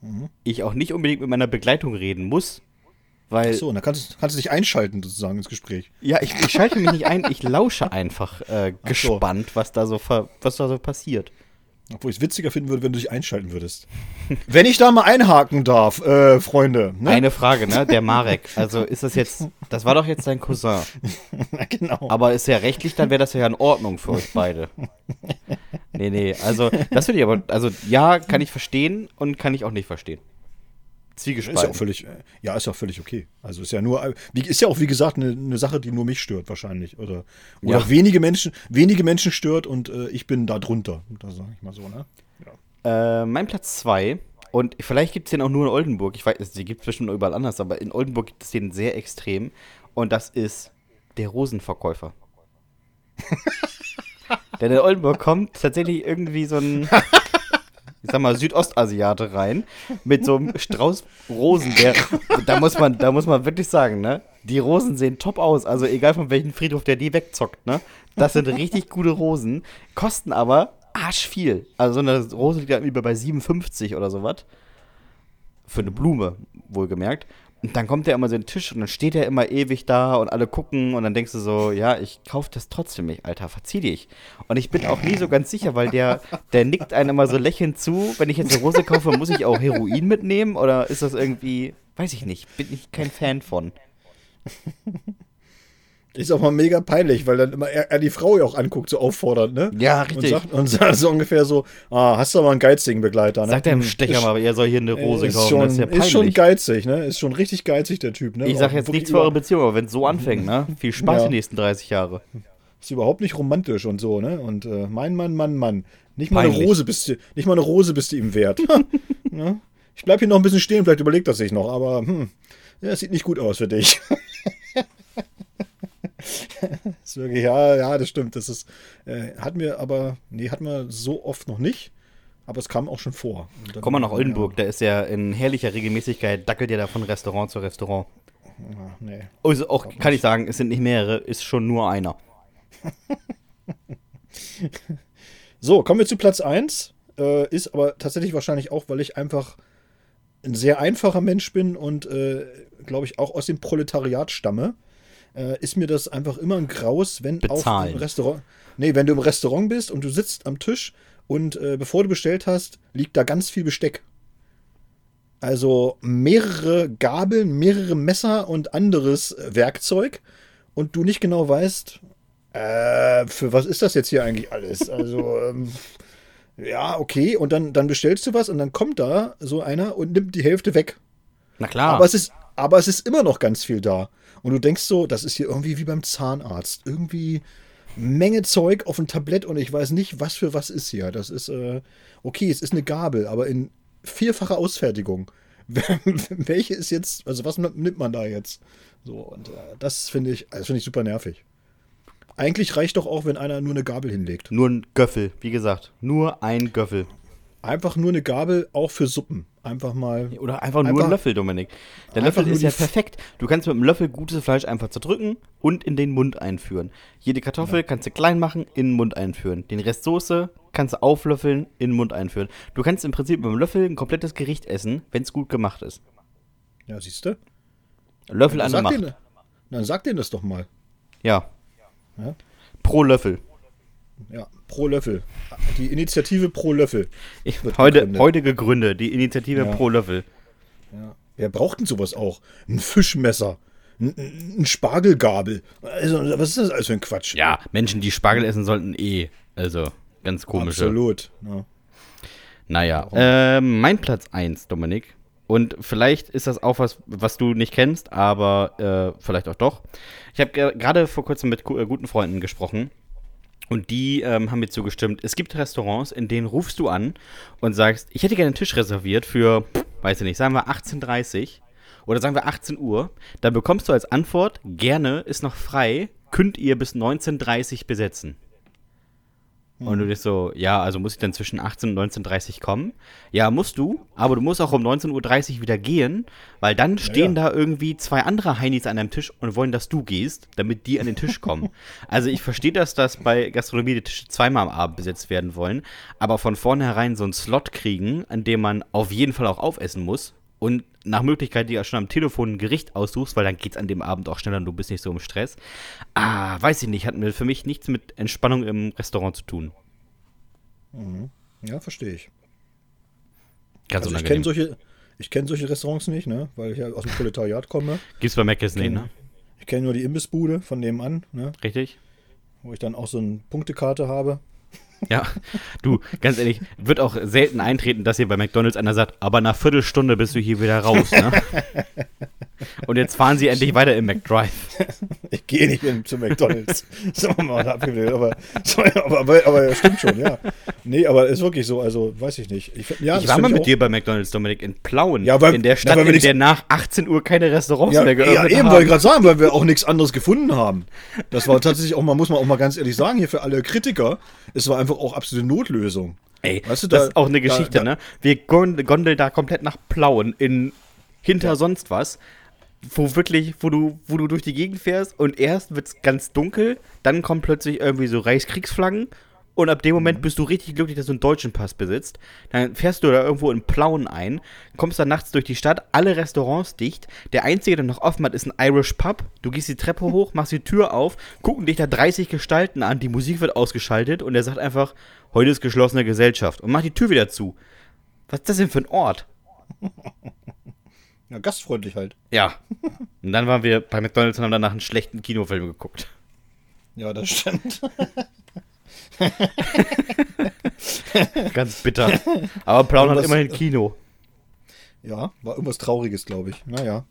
mhm. ich auch nicht unbedingt mit meiner Begleitung reden muss. Weil, Ach so, dann kannst, kannst du dich einschalten sozusagen ins Gespräch. Ja, ich, ich schalte mich nicht ein, ich [laughs] lausche einfach äh, gespannt, so. was, da so was da so passiert. Obwohl ich es witziger finden würde, wenn du dich einschalten würdest. [laughs] wenn ich da mal einhaken darf, äh, Freunde. Ne? Eine Frage, ne? Der Marek. Also ist das jetzt, das war doch jetzt dein Cousin. [laughs] genau. Aber ist ja rechtlich, dann wäre das ja in Ordnung für euch beide. [laughs] Nee, nee, also das finde ich aber, also ja, kann ich verstehen und kann ich auch nicht verstehen. Zwiegespalten. Ist ja auch völlig, ja, ist ja auch völlig okay. Also ist ja nur, ist ja auch wie gesagt eine, eine Sache, die nur mich stört wahrscheinlich oder, oder ja. wenige Menschen, wenige Menschen stört und äh, ich bin da drunter. Das sage ich mal so, ne? Ja. Äh, mein Platz zwei und vielleicht gibt es den auch nur in Oldenburg. Ich weiß, die gibt es bestimmt überall anders, aber in Oldenburg gibt es den sehr extrem und das ist der Rosenverkäufer. [laughs] Denn in Oldenburg kommt tatsächlich irgendwie so ein [laughs] ich sag mal, Südostasiate rein mit so einem Strauß Rosen. Der, da, muss man, da muss man wirklich sagen, ne? Die Rosen sehen top aus. Also egal von welchem Friedhof der die wegzockt, ne? Das sind richtig gute Rosen. Kosten aber arsch viel. Also so eine Rose liegt ja über bei 57 oder sowas. Für eine Blume, wohlgemerkt. Und dann kommt der immer so den Tisch und dann steht er immer ewig da und alle gucken und dann denkst du so, ja, ich kauf das trotzdem nicht, Alter, verzieh dich. Und ich bin auch nie so ganz sicher, weil der, der nickt einem immer so lächelnd zu. Wenn ich jetzt eine Rose kaufe, muss ich auch Heroin mitnehmen oder ist das irgendwie, weiß ich nicht, bin ich kein Fan von. Ist auch mal mega peinlich, weil dann immer er, er die Frau ja auch anguckt, so auffordernd, ne? Ja, richtig. Und sagt, und sagt so ungefähr so, ah, hast du aber einen geizigen Begleiter, ne? Sagt er im Stecher mal, er soll hier eine Rose ist kaufen, schon, das ist ja peinlich. Ist schon geizig, ne? Ist schon richtig geizig, der Typ, ne? Ich sag jetzt nichts für eure Beziehung, aber wenn es so anfängt, ne? Viel Spaß ja. die nächsten 30 Jahre. Ist überhaupt nicht romantisch und so, ne? Und äh, mein Mann, Mann, Mann. Nicht mal peinlich. eine Rose bist du, nicht mal eine Rose bist du ihm wert. [laughs] ne? Ich bleib hier noch ein bisschen stehen, vielleicht überlegt das sich noch, aber hm, ja, sieht nicht gut aus für dich. [laughs] [laughs] ist wirklich, ja, ja, das stimmt. Das ist, äh, hatten wir aber, nee, hatten wir so oft noch nicht. Aber es kam auch schon vor. Komm mal nach Oldenburg, ja. da ist ja in herrlicher Regelmäßigkeit, dackelt ja da von Restaurant zu Restaurant. Ja, nee. Also auch, kann ich sagen, es sind nicht mehrere, ist schon nur einer. [laughs] so, kommen wir zu Platz 1. Äh, ist aber tatsächlich wahrscheinlich auch, weil ich einfach ein sehr einfacher Mensch bin und, äh, glaube ich, auch aus dem Proletariat stamme äh, ist mir das einfach immer ein Graus, wenn Bezahlen. auf im Restaurant. Nee, wenn du im Restaurant bist und du sitzt am Tisch und äh, bevor du bestellt hast, liegt da ganz viel Besteck. Also mehrere Gabeln, mehrere Messer und anderes Werkzeug und du nicht genau weißt, äh, für was ist das jetzt hier eigentlich alles? [laughs] Also, ähm, ja, okay. Und dann, dann bestellst du was und dann kommt da so einer und nimmt die Hälfte weg. Na klar. Aber es ist, aber es ist immer noch ganz viel da. Und du denkst so, das ist hier irgendwie wie beim Zahnarzt. Irgendwie Menge Zeug auf ein Tablett und ich weiß nicht, was für was ist hier. Das ist, äh, okay, es ist eine Gabel, aber in vierfacher Ausfertigung. [laughs] Welche ist jetzt, also was nimmt man da jetzt? So, und äh, das finde ich, das finde ich super nervig. Eigentlich reicht doch auch, wenn einer nur eine Gabel hinlegt. Nur ein Göffel, wie gesagt. Nur ein Göffel. Einfach nur eine Gabel, auch für Suppen. Einfach mal. Oder einfach nur einfach, ein Löffel, Dominik. Der Löffel ist ja perfekt. Du kannst mit dem Löffel gutes Fleisch einfach zerdrücken und in den Mund einführen. Jede Kartoffel ja. kannst du klein machen, in den Mund einführen. Den Rest Soße kannst du auflöffeln, in den Mund einführen. Du kannst im Prinzip mit dem Löffel ein komplettes Gericht essen, wenn es gut gemacht ist. Ja, siehst du? Löffel an der Macht. Den, dann sag denen das doch mal. Ja. ja. Pro Löffel. Ja, pro Löffel. Die Initiative pro Löffel. Ich, heute, gegründet. heute gegründet, die Initiative ja. pro Löffel. Ja. Wer braucht denn sowas auch? Ein Fischmesser. Ein, ein Spargelgabel. Also, was ist das alles für ein Quatsch? Ja, Menschen, die Spargel essen, sollten eh. Also, ganz komisch. Absolut. Ja. Naja, äh, mein Platz 1, Dominik. Und vielleicht ist das auch was, was du nicht kennst, aber äh, vielleicht auch doch. Ich habe gerade vor kurzem mit äh, guten Freunden gesprochen und die ähm, haben mir zugestimmt. Es gibt Restaurants, in denen rufst du an und sagst, ich hätte gerne einen Tisch reserviert für, weiß ich nicht, sagen wir 18.30 oder sagen wir 18 Uhr. Dann bekommst du als Antwort, gerne, ist noch frei, könnt ihr bis 19.30 besetzen. Und du bist so, ja, also muss ich dann zwischen 18 und 19.30 Uhr kommen? Ja, musst du, aber du musst auch um 19.30 Uhr wieder gehen, weil dann stehen ja, ja. da irgendwie zwei andere Heinis an einem Tisch und wollen, dass du gehst, damit die an den Tisch kommen. [laughs] also ich verstehe das, dass bei Gastronomie die Tische zweimal am Abend besetzt werden wollen, aber von vornherein so einen Slot kriegen, an dem man auf jeden Fall auch aufessen muss und nach Möglichkeit dir schon am Telefon ein Gericht aussuchst, weil dann geht es an dem Abend auch schneller und du bist nicht so im Stress. Ah, weiß ich nicht, hat mir für mich nichts mit Entspannung im Restaurant zu tun. Mhm. Ja, verstehe ich. Ganz also ich kenne solche, ich kenne solche Restaurants nicht, ne, weil ich ja aus dem Proletariat komme. Gibt's bei Mc's nicht, ne? Ich kenne nur die Imbissbude von nebenan, ne? Richtig. Wo ich dann auch so eine Punktekarte habe. Ja, du, ganz ehrlich, wird auch selten eintreten, dass hier bei McDonalds einer sagt, aber nach Viertelstunde bist du hier wieder raus, ne? [laughs] [laughs] Und jetzt fahren sie endlich weiter im McDrive. [laughs] Ich gehe nicht in, zu McDonalds. [laughs] Sagen wir mal abgewählt, aber, aber, aber, aber stimmt schon, ja. Nee, aber ist wirklich so, also weiß ich nicht. Ich, ja, ich war mal mit auch. dir bei McDonalds, Dominik, in Plauen. Ja, weil, in der Stadt, ja, in der nach 18 Uhr keine Restaurants ja, mehr geöffnet haben. Ja, eben wollte ich gerade sagen, weil wir auch nichts anderes gefunden haben. Das war tatsächlich auch mal, muss man auch mal ganz ehrlich sagen, hier für alle Kritiker, es war einfach auch absolute Notlösung. Ey, weißt du, das da, ist auch eine Geschichte, da, da, ne? Wir gondeln da komplett nach Plauen in hinter sonst was wo wirklich, wo du, wo du durch die Gegend fährst und erst wird es ganz dunkel, dann kommen plötzlich irgendwie so Reichskriegsflaggen und ab dem Moment mhm. bist du richtig glücklich, dass du einen deutschen Pass besitzt. Dann fährst du da irgendwo in Plauen ein, kommst dann nachts durch die Stadt, alle Restaurants dicht. Der einzige, der noch offen hat, ist ein Irish Pub. Du gehst die Treppe hoch, machst die Tür auf, gucken dich da 30 Gestalten an, die Musik wird ausgeschaltet und er sagt einfach, heute ist geschlossene Gesellschaft und macht die Tür wieder zu. Was ist das denn für ein Ort? Ja, gastfreundlich halt. Ja. Und dann waren wir bei McDonalds und haben danach einen schlechten Kinofilm geguckt. Ja, das stimmt. Ganz bitter. Aber Brown hat immerhin Kino. Ja, war irgendwas Trauriges, glaube ich. Naja.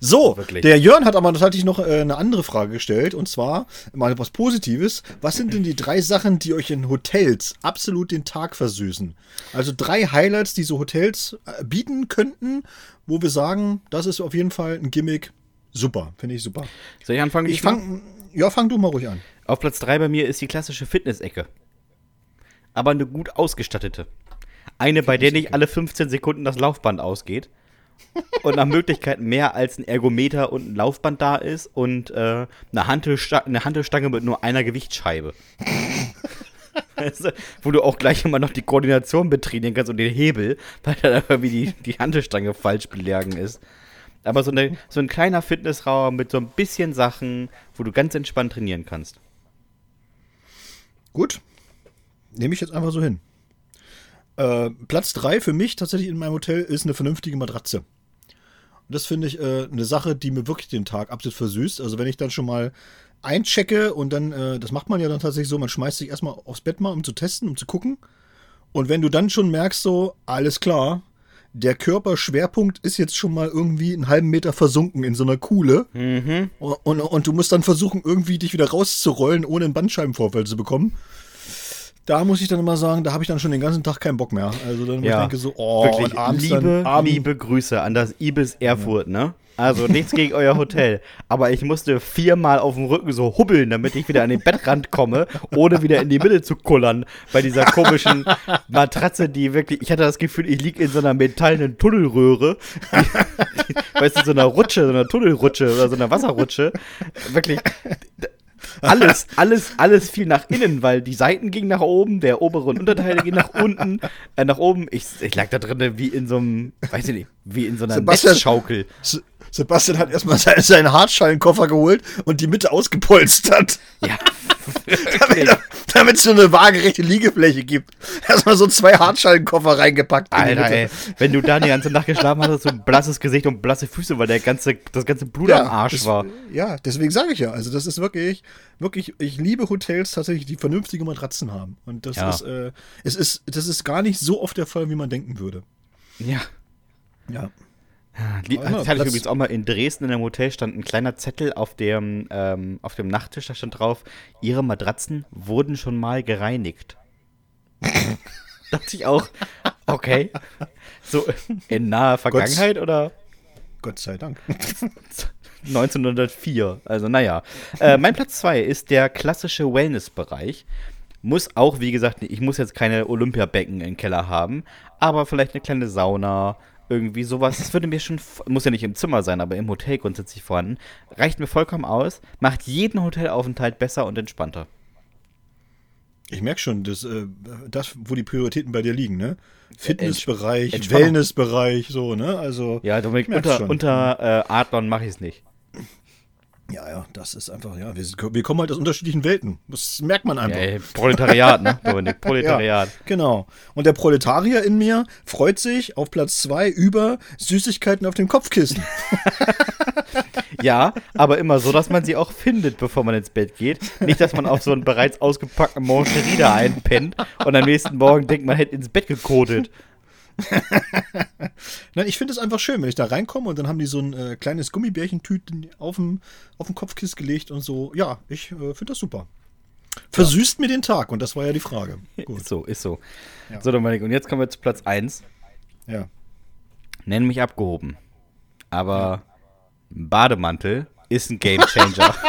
So, Wirklich. der Jörn hat aber tatsächlich noch äh, eine andere Frage gestellt und zwar mal was Positives. Was sind denn die drei Sachen, die euch in Hotels absolut den Tag versüßen? Also drei Highlights, die so Hotels äh, bieten könnten, wo wir sagen, das ist auf jeden Fall ein Gimmick. Super, finde ich super. Soll ich anfangen? Ich fang, ja, fang du mal ruhig an. Auf Platz drei bei mir ist die klassische Fitness-Ecke. Aber eine gut ausgestattete. Eine, bei der nicht alle 15 Sekunden das Laufband ausgeht und nach Möglichkeit mehr als ein Ergometer und ein Laufband da ist und äh, eine, Hantelsta eine Hantelstange mit nur einer Gewichtsscheibe. wo du auch gleich immer noch die Koordination betrainieren kannst und den Hebel, weil da irgendwie die, die Hantelstange falsch belegen ist. Aber so, eine, so ein kleiner Fitnessraum mit so ein bisschen Sachen, wo du ganz entspannt trainieren kannst. Gut. Nehme ich jetzt einfach so hin. Äh, Platz 3 für mich tatsächlich in meinem Hotel ist eine vernünftige Matratze. Und das finde ich äh, eine Sache, die mir wirklich den Tag absolut versüßt. Also wenn ich dann schon mal einchecke und dann, äh, das macht man ja dann tatsächlich so, man schmeißt sich erstmal aufs Bett mal, um zu testen, um zu gucken. Und wenn du dann schon merkst, so, alles klar, der Körperschwerpunkt ist jetzt schon mal irgendwie einen halben Meter versunken in so einer Kuhle. Mhm. Und, und, und, du musst dann versuchen, irgendwie dich wieder rauszurollen, ohne einen Bandscheibenvorfall zu bekommen da muss ich dann immer sagen, da habe ich dann schon den ganzen Tag keinen Bock mehr. Also dann ja, ich denke so, oh, wirklich, abends liebe, dann, abend, liebe Grüße an das Ibis Erfurt, ja. ne? Also nichts gegen euer Hotel. Aber ich musste viermal auf dem Rücken so hubbeln, damit ich wieder an den Bettrand komme, ohne wieder in die Mitte zu kullern. Bei dieser komischen Matratze, die wirklich, ich hatte das Gefühl, ich liege in so einer metallenen Tunnelröhre. [laughs] weißt du, so einer Rutsche, so einer Tunnelrutsche oder so einer Wasserrutsche. Wirklich, alles, alles, alles fiel nach innen, weil die Seiten gingen nach oben, der obere und Unterteil ging nach unten, äh, nach oben. Ich, ich lag da drin wie in so einem, weiß ich nicht, wie in so einer Sebastian, Netzschaukel. Sebastian hat erstmal [laughs] seinen, seinen Hartschalenkoffer geholt und die Mitte ausgepolstert. [laughs] Ja. damit, es so eine waagerechte Liegefläche gibt. Erstmal so zwei Hartschalenkoffer reingepackt. Alter, ey, wenn du da die ganze Nacht geschlafen hast, so ein blasses Gesicht und blasse Füße, weil der ganze, das ganze Blut ja, am Arsch das, war. Ja, deswegen sage ich ja. Also, das ist wirklich, wirklich, ich liebe Hotels tatsächlich, die vernünftige Matratzen haben. Und das Ja. ist, äh, es ist, das ist gar nicht so oft der Fall, wie man denken würde. Ja. Ja. Aber das hatte ich übrigens auch mal in Dresden in einem Hotel, stand ein kleiner Zettel auf dem, ähm, auf dem Nachttisch, da stand drauf, ihre Matratzen wurden schon mal gereinigt. [laughs] Dachte ich auch, okay. So in naher Vergangenheit oder Gott sei Dank. [laughs] 1904? Also naja. Äh, mein Platz 2 ist der klassische Wellnessbereich. Muss auch, wie gesagt, ich muss jetzt keine Olympiabecken im Keller haben, aber vielleicht eine kleine Sauna, irgendwie sowas. Das würde mir schon, muss ja nicht im Zimmer sein, aber im Hotel grundsätzlich vorhanden. Reicht mir vollkommen aus, macht jeden Hotelaufenthalt besser und entspannter. Ich merke schon, das, äh, das, wo die Prioritäten bei dir liegen, ne? Fitnessbereich. Wellnessbereich, so, ne? Also. Ja, Dominik, unter, schon. unter äh, Adlon mache ich es nicht. Ja, ja, das ist einfach, ja, wir, wir kommen halt aus unterschiedlichen Welten. Das merkt man Ja, einfach. ey, Proletariat, ne, Dominik? [laughs] Proletariat. Genau. Und der Proletarier in mir freut sich auf Platz zwei über Süßigkeiten auf dem Kopfkissen. [laughs] Ja, aber immer so, dass man sie auch findet, bevor man ins Bett geht. Nicht, dass man auf so einen bereits ausgepackten Moncherie da einpennt und am nächsten Morgen denkt, man hätte ins Bett gekotet. [laughs] Nein, ich finde es einfach schön, wenn ich da reinkomme und dann haben die so ein äh, kleines Gummibärchentüten auf dem, auf dem Kopfkissen gelegt und so. Ja, ich äh, finde das super. Versüßt mir den Tag und das war ja die Frage. Gut. Ist so, ist so. Ja. So, Dominik, und jetzt kommen wir zu Platz 1. Ja. Nenn mich abgehoben. Aber ein Bademantel ist ein Gamechanger. [laughs]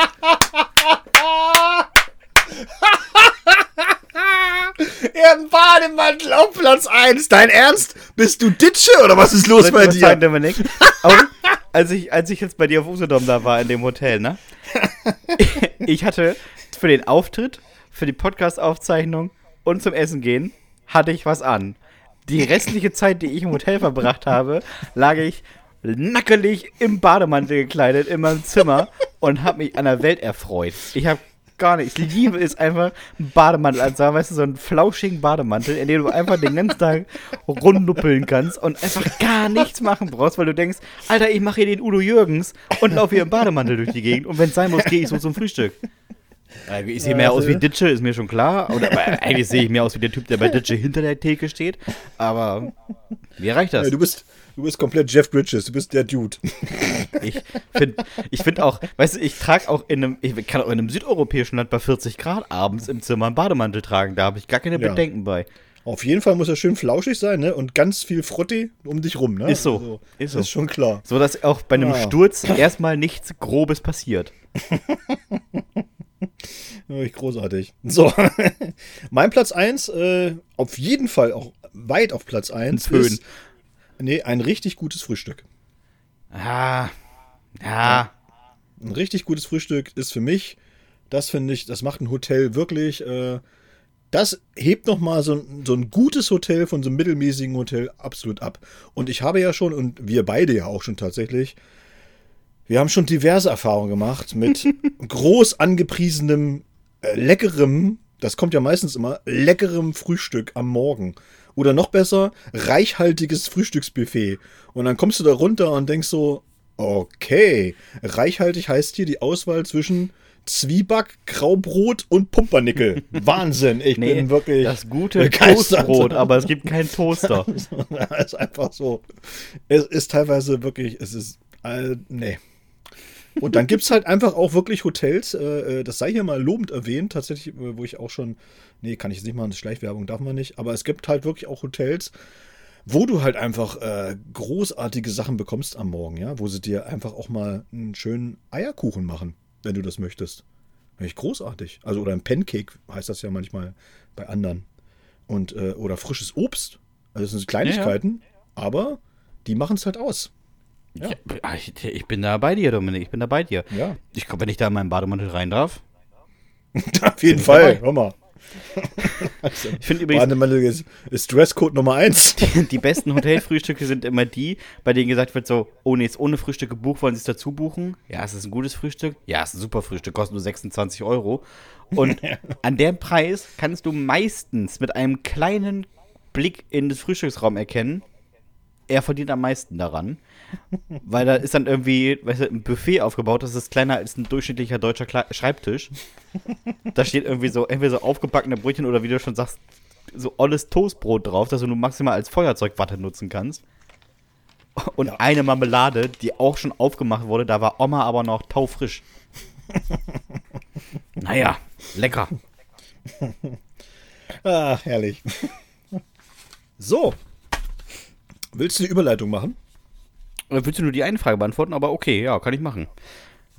[laughs] Ein Bademantel auf Platz 1. Dein Ernst? Bist du Ditsche oder was ist los bei dir sagen, Dominik? Auch, als, ich, als ich jetzt bei dir auf Usedom da war in dem Hotel, ne? [laughs] Ich hatte für den Auftritt, für die Podcast-Aufzeichnung und zum Essen gehen, hatte ich was an. Die restliche Zeit, die ich im Hotel verbracht habe, lag ich nackelig im Bademantel gekleidet in meinem Zimmer und habe mich an der Welt erfreut. Ich habe gar nicht, ich liebe es einfach, einen Bademantel anzuhaben, weißt du, so einen flauschigen Bademantel, in dem du einfach den ganzen Tag rumnuppeln kannst und einfach gar nichts machen brauchst, weil du denkst, Alter, ich mache hier den Udo Jürgens und laufe hier im Bademantel durch die Gegend und wenn es sein muss, gehe ich so zum Frühstück. Ja, Ich sehe mehr aus wie Ditsche, ist mir schon klar. Oder, aber eigentlich sehe ich mehr aus wie der Typ, der bei Ditsche hinter der Theke steht. Aber mir reicht das. Ja, du, bist, du bist komplett Jeff Bridges. Du bist der Dude. [laughs] Ich finde ich find auch, weißt du, ich trage auch in einem, ich kann auch in einem südeuropäischen Land bei 40 Grad abends im Zimmer einen Bademantel tragen. Da habe ich gar keine Ja. Bedenken bei. Auf jeden Fall muss er schön flauschig sein, ne? Und ganz viel Frotti um dich rum, ne? Ist so, Also, ist so. ist schon klar. So dass auch bei einem Ah. Sturz erstmal nichts Grobes passiert. [laughs] Wirklich großartig. So. [laughs] mein Platz 1, äh, auf jeden Fall auch weit auf Platz 1 Föhn. ist. Nee, ein richtig gutes Frühstück. Ah, ja. Ein richtig gutes Frühstück ist für mich, das finde ich, das macht ein Hotel wirklich, äh, das hebt nochmal so, ein- so ein gutes Hotel von so einem mittelmäßigen Hotel absolut ab. Und ich habe ja schon, und wir beide ja auch schon tatsächlich, wir haben schon diverse Erfahrungen gemacht mit [laughs] groß angepriesenem, äh, leckerem, das kommt ja meistens immer, leckerem Frühstück am Morgen. Oder noch besser, reichhaltiges Frühstücksbuffet. Und dann kommst du da runter und denkst so, okay, reichhaltig heißt hier die Auswahl zwischen Zwieback, Graubrot und Pumpernickel. [laughs] Wahnsinn, ich Nee, bin wirklich das gute begeistert. Toastbrot, aber es gibt keinen Toaster. [laughs] es ist einfach so. Es ist teilweise wirklich, es ist, äh, nee. Und dann gibt es halt einfach auch wirklich Hotels, äh, äh, das sei hier mal lobend erwähnt, tatsächlich, äh, wo ich auch schon, nee, kann ich jetzt nicht machen, Schleichwerbung darf man nicht, aber es gibt halt wirklich auch Hotels, wo du halt einfach äh, großartige Sachen bekommst am Morgen, ja, wo sie dir einfach auch mal einen schönen Eierkuchen machen, wenn du das möchtest. Wirklich großartig. Also, oder ein Pancake heißt das ja manchmal bei anderen. Und, äh, oder frisches Obst. Also, das sind Kleinigkeiten, aber die machen es halt aus. Ja. Ja, ich, ich bin da bei dir, Dominik, ich bin da bei dir. Ja. Ich glaube, wenn ich da in meinen Bademantel rein darf. [laughs] Auf jeden Fall, hör mal. [laughs] Also, ich finde übrigens. ist Dresscode Nummer 1. [laughs] Die, die besten Hotelfrühstücke sind immer die, bei denen gesagt wird: so, oh nee, jetzt ohne Frühstück gebucht, wollen Sie es dazu buchen? Ja, es ist ein gutes Frühstück. Ja, es ist ein super Frühstück, kostet nur 26 Euro. Und an dem Preis kannst du meistens mit einem kleinen Blick in das Frühstücksraum erkennen, er verdient am meisten daran. Weil da ist dann irgendwie weißt du, ein Buffet aufgebaut, das ist kleiner als ein durchschnittlicher deutscher Kle Schreibtisch. Da steht irgendwie so, entweder so aufgebackene Brötchen oder wie du schon sagst, so olles Toastbrot drauf, das du nur maximal als Feuerzeugwatte nutzen kannst. Und ja. eine Marmelade, die auch schon aufgemacht wurde, da war Oma aber noch taufrisch. naja, lecker. ah, herrlich. So. Willst du eine Überleitung machen? Äh, willst du nur die eine Frage beantworten? Aber okay, ja, kann ich machen.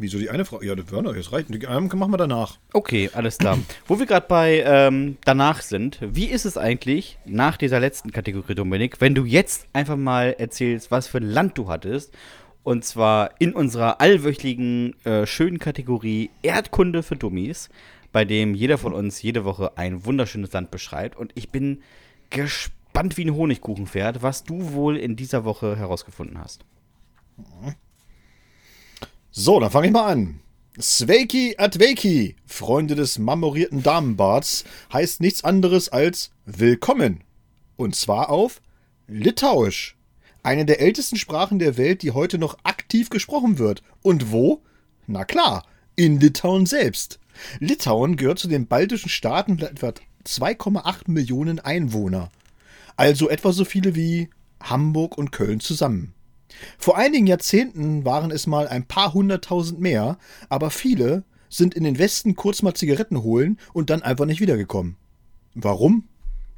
Wieso die eine Frage? Ja, das wäre jetzt reicht. Die eine machen wir danach. Okay, alles klar. Wo wir gerade bei ähm, danach sind, wie ist es eigentlich nach dieser letzten Kategorie, Dominik, wenn du jetzt einfach mal erzählst, was für ein Land du hattest? Und zwar in unserer allwöchligen äh, schönen Kategorie Erdkunde für Dummies, bei dem jeder von uns jede Woche ein wunderschönes Land beschreibt. Und ich bin gespannt wie ein Honigkuchenpferd, was du wohl in dieser Woche herausgefunden hast. So, dann fange ich mal an. Sveiki Adveki, Freunde des marmorierten Damenbarts, heißt nichts anderes als Willkommen. Und zwar auf Litauisch. Eine der ältesten Sprachen der Welt, die heute noch aktiv gesprochen wird. Und wo? Na klar, in Litauen selbst. Litauen gehört zu den baltischen Staaten mit etwa 2,8 Millionen Einwohner. Also etwa so viele wie Hamburg und Köln zusammen. Vor einigen Jahrzehnten waren es mal ein paar hunderttausend mehr, aber viele sind in den Westen kurz mal Zigaretten holen und dann einfach nicht wiedergekommen. Warum?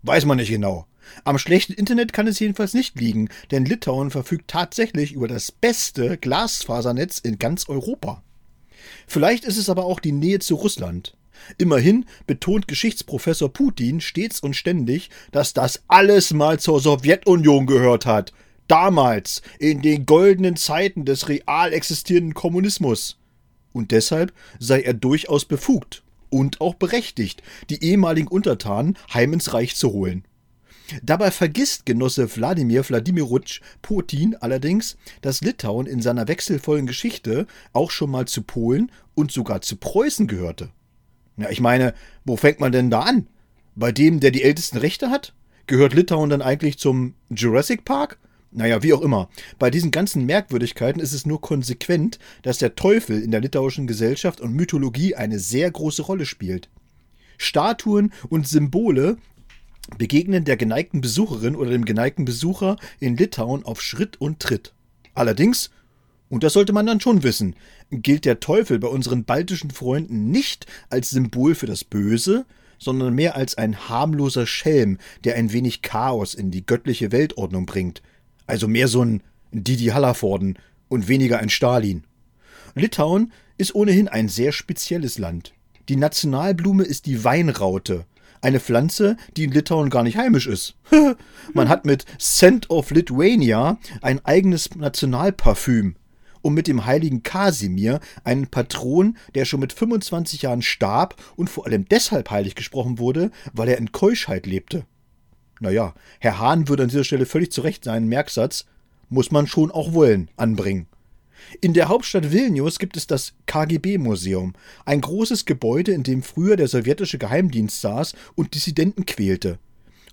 Weiß man nicht genau. Am schlechten Internet kann es jedenfalls nicht liegen, denn Litauen verfügt tatsächlich über das beste Glasfasernetz in ganz Europa. Vielleicht ist es aber auch die Nähe zu Russland. Immerhin betont Geschichtsprofessor Putin stets und ständig, dass das alles mal zur Sowjetunion gehört hat damals, in den goldenen Zeiten des real existierenden Kommunismus. Und deshalb sei er durchaus befugt und auch berechtigt, die ehemaligen Untertanen heim ins Reich zu holen. Dabei vergisst Genosse Wladimir Wladimirowitsch Putin allerdings, dass Litauen in seiner wechselvollen Geschichte auch schon mal zu Polen und sogar zu Preußen gehörte. Ja, ich meine, wo fängt man denn da an? Bei dem, der die ältesten Rechte hat? Gehört Litauen dann eigentlich zum Jurassic Park? Naja, wie auch immer. Bei diesen ganzen Merkwürdigkeiten ist es nur konsequent, dass der Teufel in der litauischen Gesellschaft und Mythologie eine sehr große Rolle spielt. Statuen und Symbole begegnen der geneigten Besucherin oder dem geneigten Besucher in Litauen auf Schritt und Tritt. Allerdings, und das sollte man dann schon wissen, gilt der Teufel bei unseren baltischen Freunden nicht als Symbol für das Böse, sondern mehr als ein harmloser Schelm, der ein wenig Chaos in die göttliche Weltordnung bringt, also mehr so ein Didi Hallervorden und weniger ein Stalin. Litauen ist ohnehin ein sehr spezielles Land. Die Nationalblume ist die Weinraute, eine Pflanze, die in Litauen gar nicht heimisch ist. [laughs] Man hat mit Scent of Lithuania ein eigenes Nationalparfüm und mit dem heiligen Kasimir einen Patron, der schon mit 25 Jahren starb und vor allem deshalb heilig gesprochen wurde, weil er in Keuschheit lebte. Naja, Herr Hahn würde an dieser Stelle völlig zu Recht seinen Merksatz muss man schon auch wollen anbringen. In der Hauptstadt Vilnius gibt es das KGB-Museum, ein großes Gebäude, in dem früher der sowjetische Geheimdienst saß und Dissidenten quälte.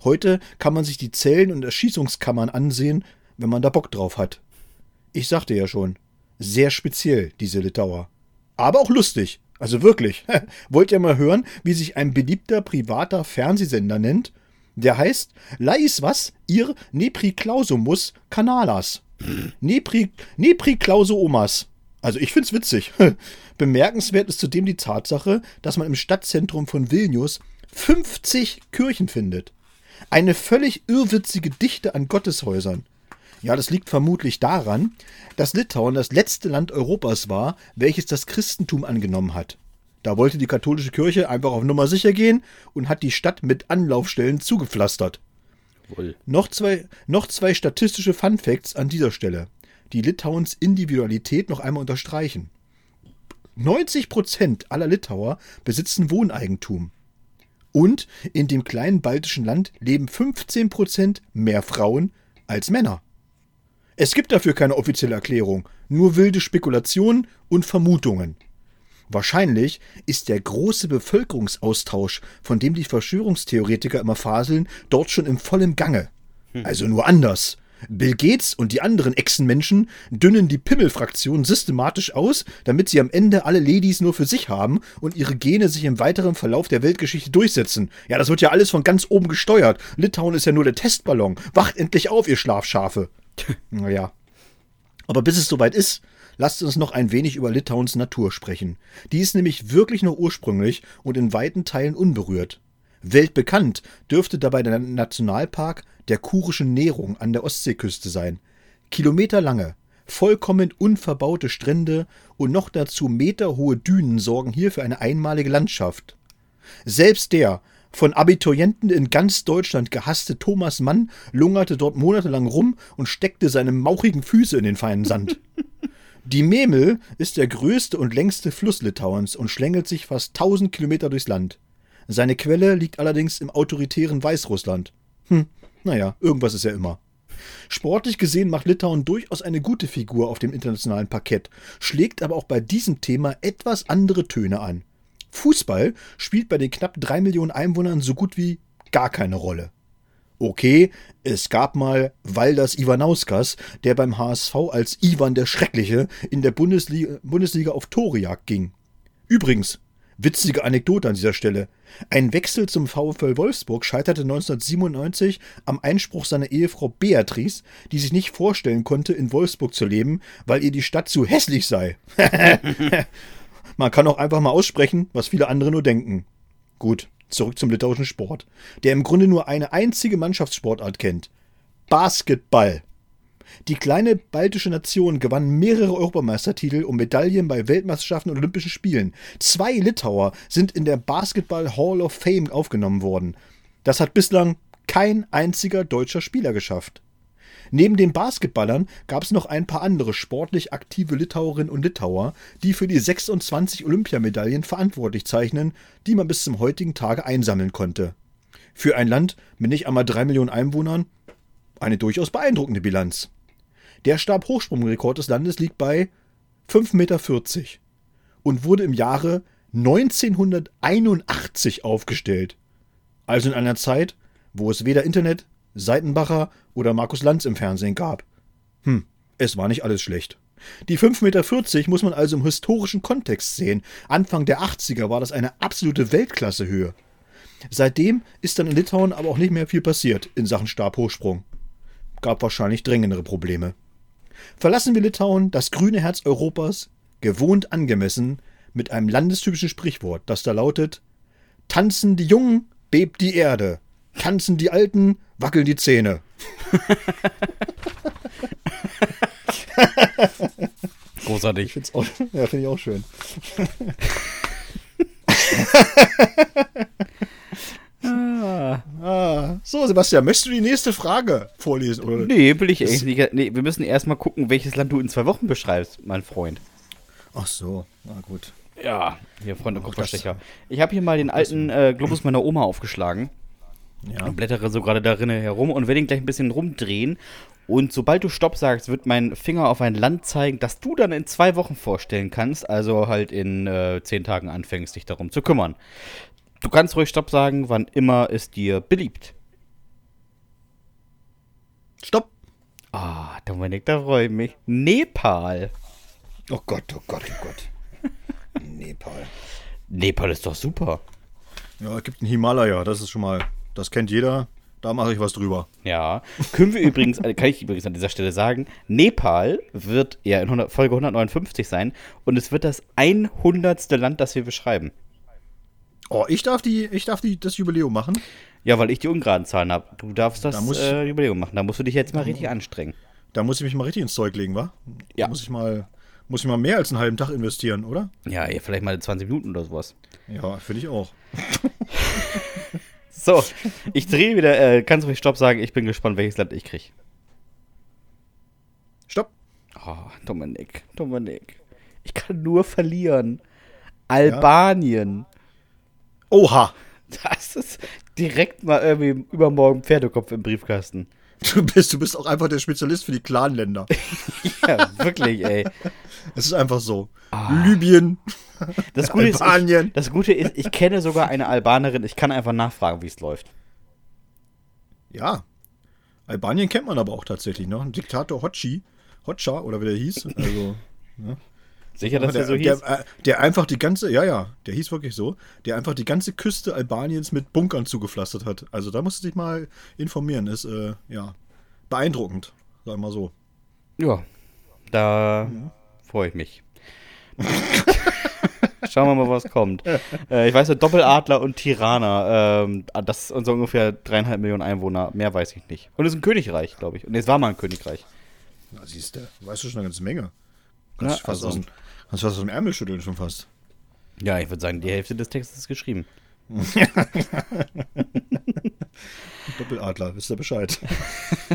Heute kann man sich die Zellen und Erschießungskammern ansehen, wenn man da Bock drauf hat. Ich sagte ja schon, sehr speziell, diese Litauer. Aber auch lustig. Also wirklich. [laughs] Wollt ihr mal hören, wie sich ein beliebter privater Fernsehsender nennt? Der heißt Lais was ihr Nepriklausomus canalas. Nepri, Nepriklausoomas. Also ich find's witzig. [laughs] Bemerkenswert ist zudem die Tatsache, dass man im Stadtzentrum von Vilnius 50 Kirchen findet. Eine völlig irrwitzige Dichte an Gotteshäusern. Ja, das liegt vermutlich daran, dass Litauen das letzte Land Europas war, welches das Christentum angenommen hat. Da wollte die katholische Kirche einfach auf Nummer sicher gehen und hat die Stadt mit Anlaufstellen zugepflastert. Noch zwei, noch zwei statistische Fun Facts an dieser Stelle, die Litauens Individualität noch einmal unterstreichen. 90% aller Litauer besitzen Wohneigentum. Und in dem kleinen baltischen Land leben 15% mehr Frauen als Männer. Es gibt dafür keine offizielle Erklärung, nur wilde Spekulationen und Vermutungen. Wahrscheinlich ist der große Bevölkerungsaustausch, von dem die Verschwörungstheoretiker immer faseln, dort schon im vollen Gange. Also nur anders. Bill Gates und die anderen Echsenmenschen dünnen die Pimmelfraktion systematisch aus, damit sie am Ende alle Ladies nur für sich haben und ihre Gene sich im weiteren Verlauf der Weltgeschichte durchsetzen. Ja, das wird ja alles von ganz oben gesteuert. Litauen ist ja nur der Testballon. Wacht endlich auf, ihr Schlafschafe. naja. Aber bis es soweit ist, lasst uns noch ein wenig über Litauens Natur sprechen. Die ist nämlich wirklich nur ursprünglich und in weiten Teilen unberührt. Weltbekannt dürfte dabei der Nationalpark der kurischen Nährung an der Ostseeküste sein. Kilometerlange, vollkommen unverbaute Strände und noch dazu meterhohe Dünen sorgen hier für eine einmalige Landschaft. Selbst der von Abiturienten in ganz Deutschland gehasste Thomas Mann lungerte dort monatelang rum und steckte seine mauchigen Füße in den feinen Sand. [laughs] Die Memel ist der größte und längste Fluss Litauens und schlängelt sich fast 1000 Kilometer durchs Land. Seine Quelle liegt allerdings im autoritären Weißrussland. Hm, naja, irgendwas ist ja immer. Sportlich gesehen macht Litauen durchaus eine gute Figur auf dem internationalen Parkett, schlägt aber auch bei diesem Thema etwas andere Töne an. Fußball spielt bei den knapp drei Millionen Einwohnern so gut wie gar keine Rolle. Okay, es gab mal Valdas Ivanauskas, der beim HSV als Ivan der Schreckliche in der Bundesliga, Bundesliga auf Torejagd ging. Übrigens, Witzige Anekdote an dieser Stelle. Ein Wechsel zum VfL Wolfsburg scheiterte 1997 am Einspruch seiner Ehefrau Beatrice, die sich nicht vorstellen konnte, in Wolfsburg zu leben, weil ihr die Stadt zu hässlich sei. [laughs] Man kann auch einfach mal aussprechen, was viele andere nur denken. Gut, zurück zum litauischen Sport, der im Grunde nur eine einzige Mannschaftssportart kennt. Basketball. Die kleine baltische Nation gewann mehrere Europameistertitel und Medaillen bei Weltmeisterschaften und Olympischen Spielen. Zwei Litauer sind in der Basketball Hall of Fame aufgenommen worden. Das hat bislang kein einziger deutscher Spieler geschafft. Neben den Basketballern gab es noch ein paar andere sportlich aktive Litauerinnen und Litauer, die für die 26 Olympiamedaillen verantwortlich zeichnen, die man bis zum heutigen Tage einsammeln konnte. Für ein Land mit nicht einmal drei Millionen Einwohnern eine durchaus beeindruckende Bilanz. Der Stabhochsprungrekord des Landes liegt bei 5,40 Meter und wurde im Jahre 1981 aufgestellt. Also in einer Zeit, wo es weder Internet, Seitenbacher oder Markus Lanz im Fernsehen gab. Hm, es war nicht alles schlecht. Die 5,40 Meter muss man also im historischen Kontext sehen. Anfang der 80er war das eine absolute Weltklassehöhe. Seitdem ist dann in Litauen aber auch nicht mehr viel passiert in Sachen Stabhochsprung. Gab wahrscheinlich dringendere Probleme. Verlassen wir Litauen, das grüne Herz Europas, gewohnt angemessen, mit einem landestypischen Sprichwort, das da lautet: Tanzen die Jungen, bebt die Erde. Tanzen die Alten, wackeln die Zähne. [laughs] Großartig. Find's auch, ja, finde ich auch schön. ah. Ah. So, Sebastian, möchtest du die nächste Frage vorlesen? Oder? Nee, will ich echt nicht. Nee, wir müssen erstmal gucken, welches Land du in zwei Wochen beschreibst, mein Freund. Ach so, na gut. Ja, hier Freunde Kupferstecher. Ich habe hier mal den alten äh, Globus meiner Oma aufgeschlagen. Ja. Und blättere so gerade darin herum und werde ihn gleich ein bisschen rumdrehen. Und sobald du Stopp sagst, wird mein Finger auf ein Land zeigen, das du dann in zwei Wochen vorstellen kannst. Also halt in äh, zehn Tagen anfängst, dich darum zu kümmern. Du kannst ruhig Stopp sagen, wann immer es dir beliebt. Stopp! Ah, oh, Dominik, da freue ich mich. Nepal. Oh Gott, oh Gott, oh Gott. [laughs] Nepal. Nepal ist doch super. Ja, es gibt einen Himalaya, das ist schon mal, das kennt jeder. Da mache ich was drüber. Ja. Können wir übrigens, äh, kann ich übrigens an dieser Stelle sagen, Nepal wird ja in 100, Folge 159 sein und es wird das 100. Land, das wir beschreiben. Oh, ich darf, die, ich darf die, das Jubiläum machen? Ja, weil ich die ungeraden Zahlen habe. Du darfst das da äh, Jubiläum machen. Da musst du dich jetzt mal richtig anstrengen. Da muss ich mich mal richtig ins Zeug legen, wa? Ja. Da muss ich mal, muss ich mal mehr als einen halben Tag investieren, oder? Ja, vielleicht mal 20 Minuten oder sowas. Ja, finde ich auch. [laughs] So, ich drehe wieder. Äh, kannst du mich Stopp sagen? Ich bin gespannt, welches Land ich kriege. Stopp. Oh, Dominik, Dominik. Ich kann nur verlieren. Albanien. Ja. Oha. Das ist direkt mal irgendwie übermorgen Pferdekopf im Briefkasten. Du bist, du bist auch einfach der Spezialist für die Clanländer. [laughs] ja, wirklich, ey. Es ist einfach so. Ah. Libyen, [laughs] das [laughs] Gute Albanien. Ist, ich, das Gute ist, ich kenne sogar eine Albanerin, ich kann einfach nachfragen, wie es läuft. Ja. Albanien kennt man aber auch tatsächlich noch. Ein Diktator Hoxha, Hoxha oder wie der hieß. Also, ja. Sicher, dass der, der so hieß? Der, äh, der, einfach die ganze, ja, ja, der hieß wirklich so, der einfach die ganze Küste Albaniens mit Bunkern zugepflastert hat. Also da musst du dich mal informieren. Ist, äh, ja, beeindruckend, sagen wir mal so. Ja, da ja. Freue ich mich. Schauen wir mal, was kommt. Äh, ich weiß ja, Doppeladler und Tirana. Ähm, das sind so ungefähr dreieinhalb Millionen Einwohner. Mehr weiß ich nicht. Und es ist ein Königreich, glaube ich. Und es war mal ein Königreich. Na, siehst du, weißt du schon eine ganze Menge. Kannst, ja, fast also, fast aus dem Ärmel schütteln schon fast. Ja, ich würde sagen, die Hälfte des Textes ist geschrieben. [laughs] [laughs] Doppeladler, wisst ihr Bescheid.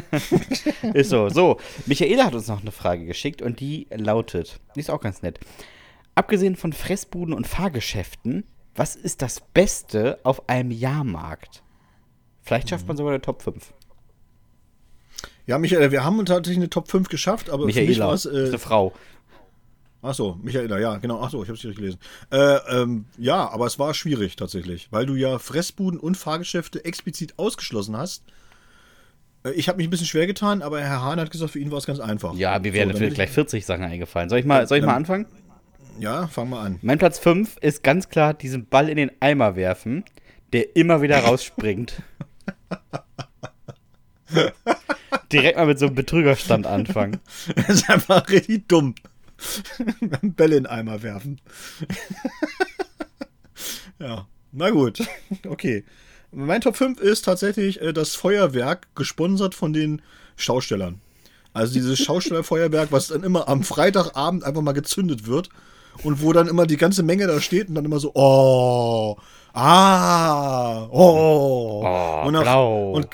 [laughs] ist so. So, Michaela hat uns noch eine Frage geschickt und die lautet, die ist auch ganz nett. Abgesehen von Fressbuden und Fahrgeschäften, was ist das Beste auf einem Jahrmarkt? Vielleicht schafft man sogar eine Top 5. Ja, Michael, wir haben tatsächlich eine Top 5 geschafft, aber Michaela, für mich äh, ist eine Frau. Achso, Michaela, ja, genau. Achso, ich habe es nicht gelesen. Äh, ähm, ja, aber es war schwierig tatsächlich, weil du ja Fressbuden und Fahrgeschäfte explizit ausgeschlossen hast. Äh, ich habe mich ein bisschen schwer getan, aber Herr Hahn hat gesagt, für ihn war es ganz einfach. Ja, mir wären so, natürlich gleich 40 Sachen eingefallen. Soll ich mal, soll ich mal anfangen? Ja, fang mal an. Mein Platz 5 ist ganz klar diesen Ball in den Eimer werfen, der immer wieder rausspringt. [laughs] Direkt mal mit so einem Betrügerstand anfangen. Das ist einfach richtig dumm. Bälle in Eimer werfen. ja, na gut. Okay. Mein Top 5 ist tatsächlich äh, das Feuerwerk, gesponsert von den Schaustellern. Also dieses Schaustellerfeuerwerk, was dann immer am Freitagabend einfach mal gezündet wird und wo dann immer die ganze Menge da steht und dann immer so, oh, ah, oh. oh und, nach, und,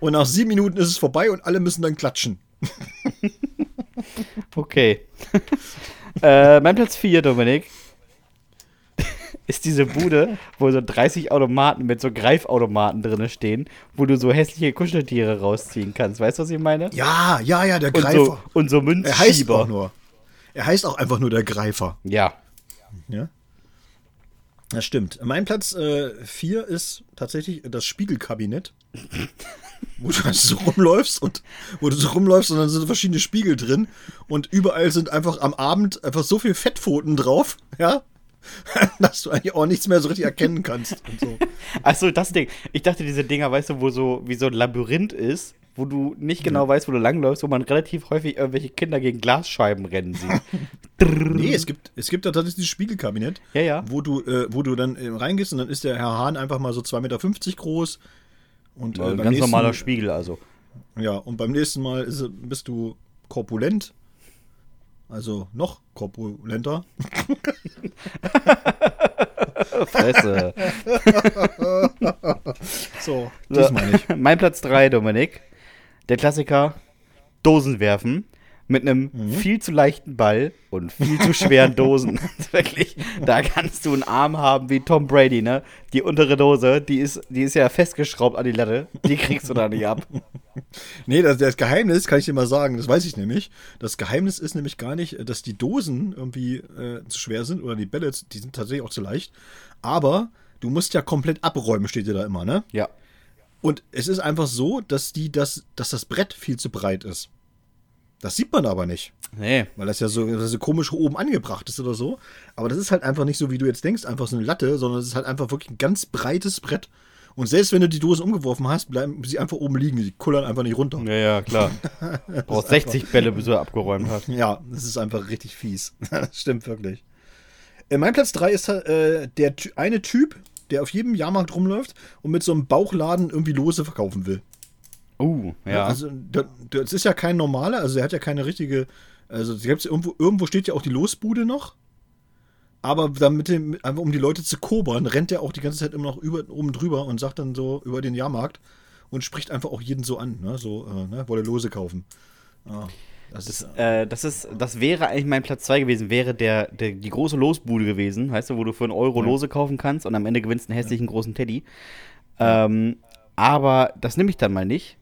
und nach sieben Minuten ist es vorbei und alle müssen dann klatschen. [laughs] Okay. äh, mein Platz 4, Dominik, [laughs] ist diese Bude, wo so 30 Automaten mit so Greifautomaten drin stehen, wo du so hässliche Kuscheltiere rausziehen kannst. Weißt du, was ich meine? Ja, ja, ja, der Greifer. Und so, und so Münzschieber. Er heißt auch nur. Er heißt auch einfach nur der Greifer. Ja. Ja. Das stimmt. Mein Platz 4 äh, ist tatsächlich das Spiegelkabinett. [laughs] wo du halt so rumläufst und wo du so rumläufst und dann sind verschiedene Spiegel drin und überall sind einfach am Abend einfach so viel Fettpfoten drauf, ja, [laughs] dass du eigentlich auch nichts mehr so richtig erkennen kannst. Und so. Achso, das Ding. Ich dachte, diese Dinger, weißt du, wo so wie so ein Labyrinth ist, wo du nicht genau ja. weißt, wo du langläufst, wo man relativ häufig irgendwelche Kinder gegen Glasscheiben rennen sieht. [laughs] nee, es gibt, es gibt da tatsächlich dieses Spiegelkabinett, ja, ja. Wo, du, äh, wo du dann äh, reingehst und dann ist der Herr Hahn einfach mal so 2,50 Meter groß, und, äh, ganz normaler Spiegel, also. Ja, und beim nächsten Mal ist, bist du korpulent. Also noch korpulenter. Fresse. [laughs] so, das meine ich. Mein Platz 3, Dominik. Der Klassiker: Dosen werfen mit einem mhm. viel zu leichten Ball und viel zu schweren Dosen. [laughs] [laughs] Wirklich, da kannst du einen Arm haben wie Tom Brady, ne? Die untere Dose, die ist, die ist ja festgeschraubt an die Latte. Die kriegst du da nicht ab. [laughs] Nee, das, das Geheimnis kann ich dir mal sagen, das weiß ich nämlich. Das Geheimnis ist nämlich gar nicht, dass die Dosen irgendwie äh, zu schwer sind oder die Bälle, die sind tatsächlich auch zu leicht. Aber du musst ja komplett abräumen, steht dir da immer, ne? Ja. Und es ist einfach so, dass die das, dass das Brett viel zu breit ist. Das sieht man aber nicht. Nee. Weil das ja so, das so komisch oben angebracht ist oder so. Aber das ist halt einfach nicht so, wie du jetzt denkst, einfach so eine Latte, sondern es ist halt einfach wirklich ein ganz breites Brett. Und selbst wenn du die Dosen umgeworfen hast, bleiben sie einfach oben liegen. Die kullern einfach nicht runter. Ja, ja, klar. [laughs] Du brauchst 60 Bälle, bis du abgeräumt hast. Ja, das ist einfach richtig fies. [laughs] das stimmt wirklich. Äh, mein Platz 3 ist äh, der eine Typ, der auf jedem Jahrmarkt rumläuft und mit so einem Bauchladen irgendwie Lose verkaufen will. Uh, ja. Also, das ist ja kein normaler, also er hat ja keine richtige. Also, irgendwo, irgendwo steht ja auch die Losbude noch. Aber damit dem, einfach um die Leute zu kobern, rennt er auch die ganze Zeit immer noch über, oben drüber und sagt dann so über den Jahrmarkt und spricht einfach auch jeden so an, ne? So, äh, ne? wolle Lose kaufen. Ja, das, das, ist, äh, das, ist, das wäre eigentlich mein Platz 2 gewesen, wäre der, der, die große Losbude gewesen, weißt du, wo du für einen Euro ja. Lose kaufen kannst und am Ende gewinnst einen hässlichen ja. großen Teddy. Ähm, aber das nehme ich dann mal nicht.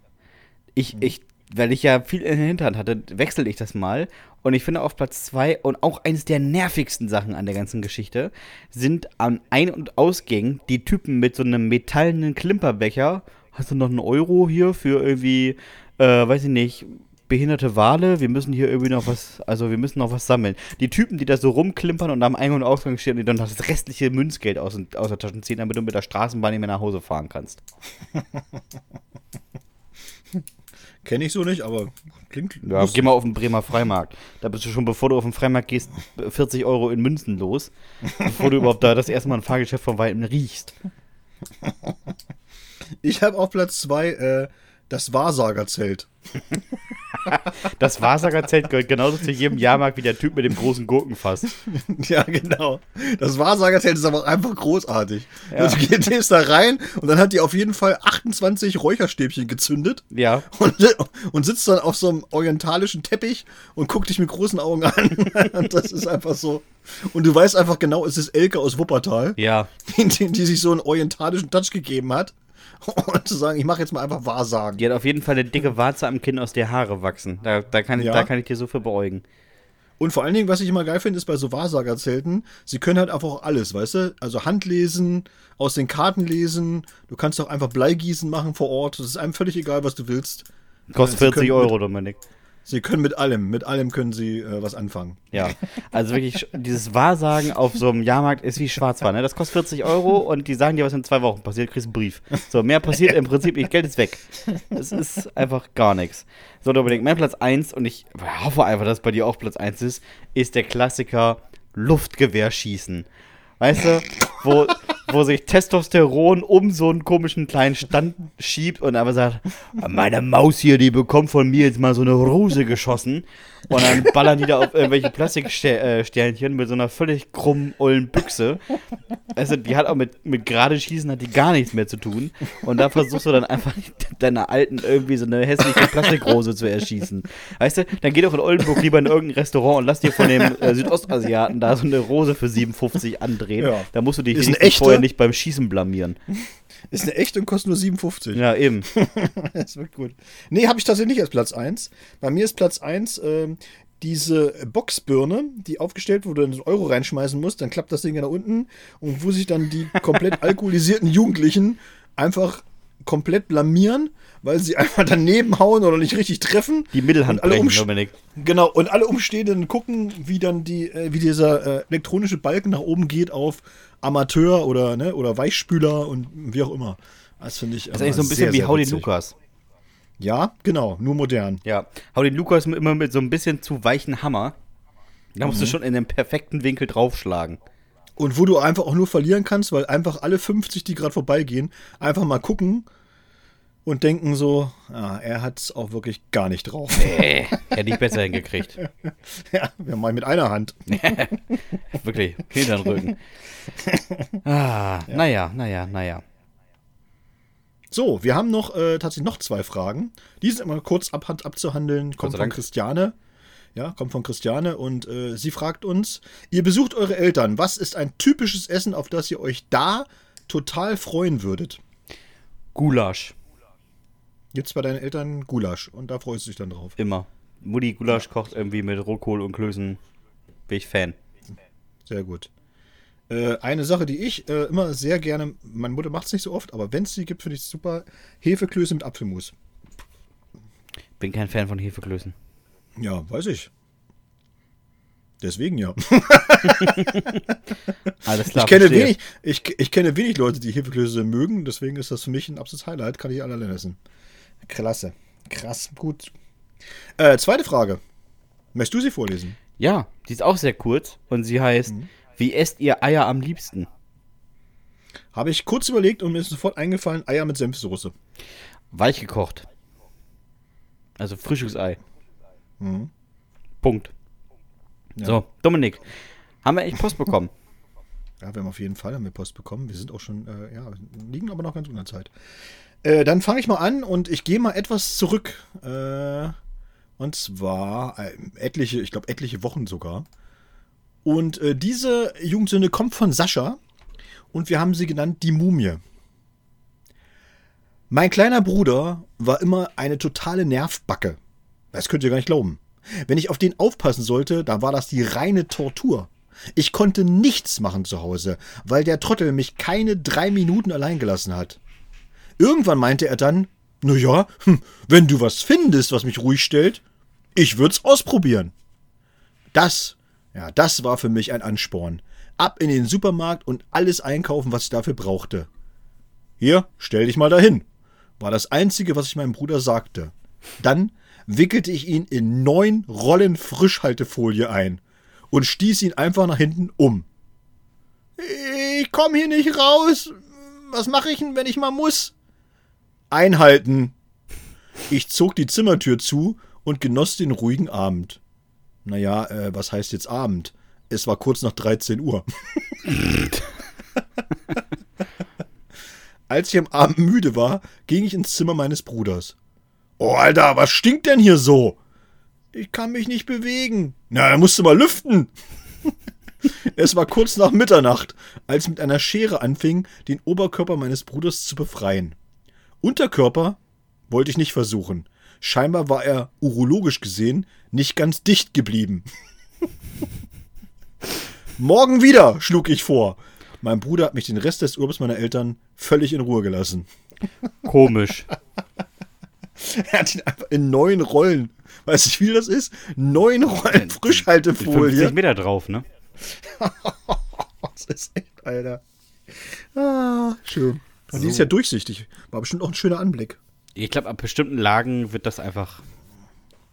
Ich, ich, weil ich ja viel in der Hinterhand hatte, wechsle ich das mal. Und ich finde auf Platz 2 und auch eines der nervigsten Sachen an der ganzen Geschichte sind an Ein- und Ausgängen die Typen mit so einem metallenen Klimperbecher. Hast du noch einen Euro hier für irgendwie, äh, weiß ich nicht, behinderte Wale? Wir müssen hier irgendwie noch was, also wir müssen noch was sammeln. Die Typen, die da so rumklimpern und am Ein- und Ausgang stehen und die dann das restliche Münzgeld aus, aus der Tasche ziehen, damit du mit der Straßenbahn nicht mehr nach Hause fahren kannst. [laughs] Kenne ich so nicht, aber klingt. Ja, lustig. geh mal auf den Bremer Freimarkt. Da bist du schon, bevor du auf den Freimarkt gehst, 40 Euro in Münzen los, [laughs] bevor du überhaupt da das erste Mal ein Fahrgeschäft von Weitem riechst. Ich habe auf Platz 2 äh, das Wahrsagerzelt. [laughs] Das Wahrsagerzelt gehört genauso zu jedem Jahrmarkt wie der Typ mit dem großen Gurkenfass. [laughs] Ja, genau. Das Wahrsagerzelt ist aber auch einfach großartig. Also, du gehst da rein und dann hat die auf jeden Fall 28 Räucherstäbchen gezündet Ja. und, und sitzt dann auf so einem orientalischen Teppich und guckt dich mit großen Augen an. [laughs] Und das ist einfach so. Und du weißt einfach genau, es ist Elke aus Wuppertal, Ja. die, die, die sich so einen orientalischen Touch gegeben hat. [laughs] Und zu sagen, ich mache jetzt mal einfach Wahrsagen. Die hat auf jeden Fall eine dicke Warze am Kinn, aus der Haare wachsen. Da, da, kann, ich, Ja. da kann ich dir so für beäugen. Und vor allen Dingen, was ich immer geil finde, ist bei so Wahrsagerzelten, sie können halt einfach auch alles, weißt du? Also Handlesen, aus den Karten lesen, du kannst auch einfach Bleigießen machen vor Ort. Das ist einem völlig egal, was du willst. Kostet Sie 40 können Euro, Dominik. Sie können mit allem, mit allem können sie äh, was anfangen. Ja, also wirklich, dieses Wahrsagen auf so einem Jahrmarkt ist wie Schwarzwald, ne? Das kostet 40 Euro und die sagen dir, was in zwei Wochen passiert, kriegst einen Brief. So, mehr passiert im Prinzip nicht, Geld ist weg. Es ist einfach gar nichts. So, Dominik, mein Platz 1, und ich hoffe einfach, dass bei dir auch Platz 1 ist, ist der Klassiker Luftgewehrschießen. Weißt du, wo, wo sich Testosteron um so einen komischen kleinen Stand schiebt und einfach sagt, meine Maus hier, die bekommt von mir jetzt mal so eine Rose geschossen. Und dann ballern die da auf irgendwelche Plastiksternchen mit so einer völlig krummen, ollen Büchse. Also, die hat auch mit, mit gerade Schießen hat die gar nichts mehr zu tun. Und da versuchst du dann einfach [laughs] deiner Alten irgendwie so eine hässliche Plastikrose zu erschießen. Weißt du, dann geh doch in Oldenburg lieber in irgendein Restaurant und lass dir von dem äh, Südostasiaten da so eine Rose für 57 andrehen. Ja. Da musst du dich vorher nicht beim Schießen blamieren. Ist eine echte und kostet nur 57. Ja, eben. [laughs] Das wird gut. Nee, habe ich tatsächlich nicht als Platz 1. Bei mir ist Platz 1 ähm, diese Boxbirne, die aufgestellt, wo du einen Euro reinschmeißen musst, dann klappt das Ding ja nach unten und wo sich dann die komplett [laughs] alkoholisierten Jugendlichen einfach komplett blamieren, weil sie [laughs] einfach daneben hauen oder nicht richtig treffen. Die Mittelhand Und alle brechen, Dominik. Genau, und alle Umstehenden gucken, wie dann die, äh, wie dieser äh, elektronische Balken nach oben geht auf Amateur oder, ne, oder Weichspüler und wie auch immer. Das finde ich. Das ist eigentlich so ein bisschen wie Hau den Lukas. Ja, genau, nur modern. Ja, hau den Lukas immer mit so ein bisschen zu weichen Hammer. Da musst du schon in den perfekten Winkel draufschlagen. Und wo du einfach auch nur verlieren kannst, weil einfach alle 50, die gerade vorbeigehen, einfach mal gucken und denken so, ah, er hat es auch wirklich gar nicht drauf. Äh, hätte ich besser hingekriegt. [laughs] ja, wir mal mit einer Hand. [laughs] Wirklich, Hintern Rücken. [laughs] Ah, naja, naja, naja. So, wir haben noch äh, tatsächlich noch zwei Fragen. Die sind immer kurz ab, abzuhandeln. Kommt von. Christiane. Ja, kommt von Christiane und äh, sie fragt uns: Ihr besucht eure Eltern. Was ist ein typisches Essen, auf das ihr euch da total freuen würdet? Gulasch, Gibt's bei deinen Eltern Gulasch und da freust du dich dann drauf. immer. Mutti Gulasch kocht irgendwie mit Rohkohl und Klößen. Bin ich Fan. Sehr gut. Äh, eine Sache, die ich äh, immer sehr gerne, meine Mutter macht es nicht so oft, aber wenn es sie gibt, finde ich es super: Hefeklöße mit Apfelmus. Bin kein Fan von Hefeklößen. Ja, weiß ich. Deswegen ja. [laughs] Alles klar. Ich kenne, verstehe. wenig, ich, ich kenne wenig Leute, die Hefeklöße mögen, deswegen ist das für mich ein absolutes Highlight, kann ich alle essen. Klasse. Krass, gut. Äh, zweite Frage. Möchtest du sie vorlesen? Ja, die ist auch sehr kurz und sie heißt: Mhm. Wie esst ihr Eier am liebsten? Habe ich kurz überlegt und mir ist sofort eingefallen, Eier mit Senfsoße. Weich gekocht. Also Frühstücksei. Mhm. Punkt. Ja. So, Dominik, haben wir echt Post bekommen? [laughs] Ja, wir haben auf jeden Fall haben wir Post bekommen. Wir sind auch schon, äh, ja, liegen aber noch ganz unter Zeit. Äh, dann fange ich mal an und ich gehe mal etwas zurück. Äh, und zwar äh, etliche, ich glaube etliche Wochen sogar. Und äh, diese Jugendsünde kommt von Sascha und wir haben sie genannt die Mumie. Mein kleiner Bruder war immer eine totale Nervbacke. Das könnt ihr gar nicht glauben. Wenn ich auf den aufpassen sollte, dann war das die reine Tortur. Ich konnte nichts machen zu Hause, weil der Trottel mich keine drei Minuten allein gelassen hat. Irgendwann meinte er dann, na ja, hm, wenn du was findest, was mich ruhig stellt, ich würd's ausprobieren. Das, ja, das war für mich ein Ansporn. Ab in den Supermarkt und alles einkaufen, was ich dafür brauchte. Hier, stell dich mal dahin, war das Einzige, was ich meinem Bruder sagte. Dann wickelte ich ihn in neun Rollen Frischhaltefolie ein und stieß ihn einfach nach hinten um. Ich komm hier nicht raus. Was mache ich denn, wenn ich mal muss? Einhalten. Ich zog die Zimmertür zu und genoss den ruhigen Abend. Naja, äh, was heißt jetzt Abend? Es war kurz nach 13 Uhr. [laughs] Als ich am Abend müde war, ging ich ins Zimmer meines Bruders. Oh, Alter, was stinkt denn hier so? Ich kann mich nicht bewegen. Na, dann musst du mal lüften. [laughs] es war kurz nach Mitternacht, als mit einer Schere anfing, den Oberkörper meines Bruders zu befreien. Unterkörper wollte ich nicht versuchen. Scheinbar war er urologisch gesehen nicht ganz dicht geblieben. [laughs] Morgen wieder, schlug ich vor. Mein Bruder hat mich den Rest des Urbes meiner Eltern völlig in Ruhe gelassen. Komisch. [laughs] er hat ihn einfach in neun Rollen. Weißt du, wie viel das ist? Neun Rollen Frischhaltefolie. 50 Meter drauf, ne? [laughs] das ist echt, Alter. Ah, schön. Und die ist ja durchsichtig. War bestimmt auch ein schöner Anblick. Ich glaube, ab bestimmten Lagen wird das einfach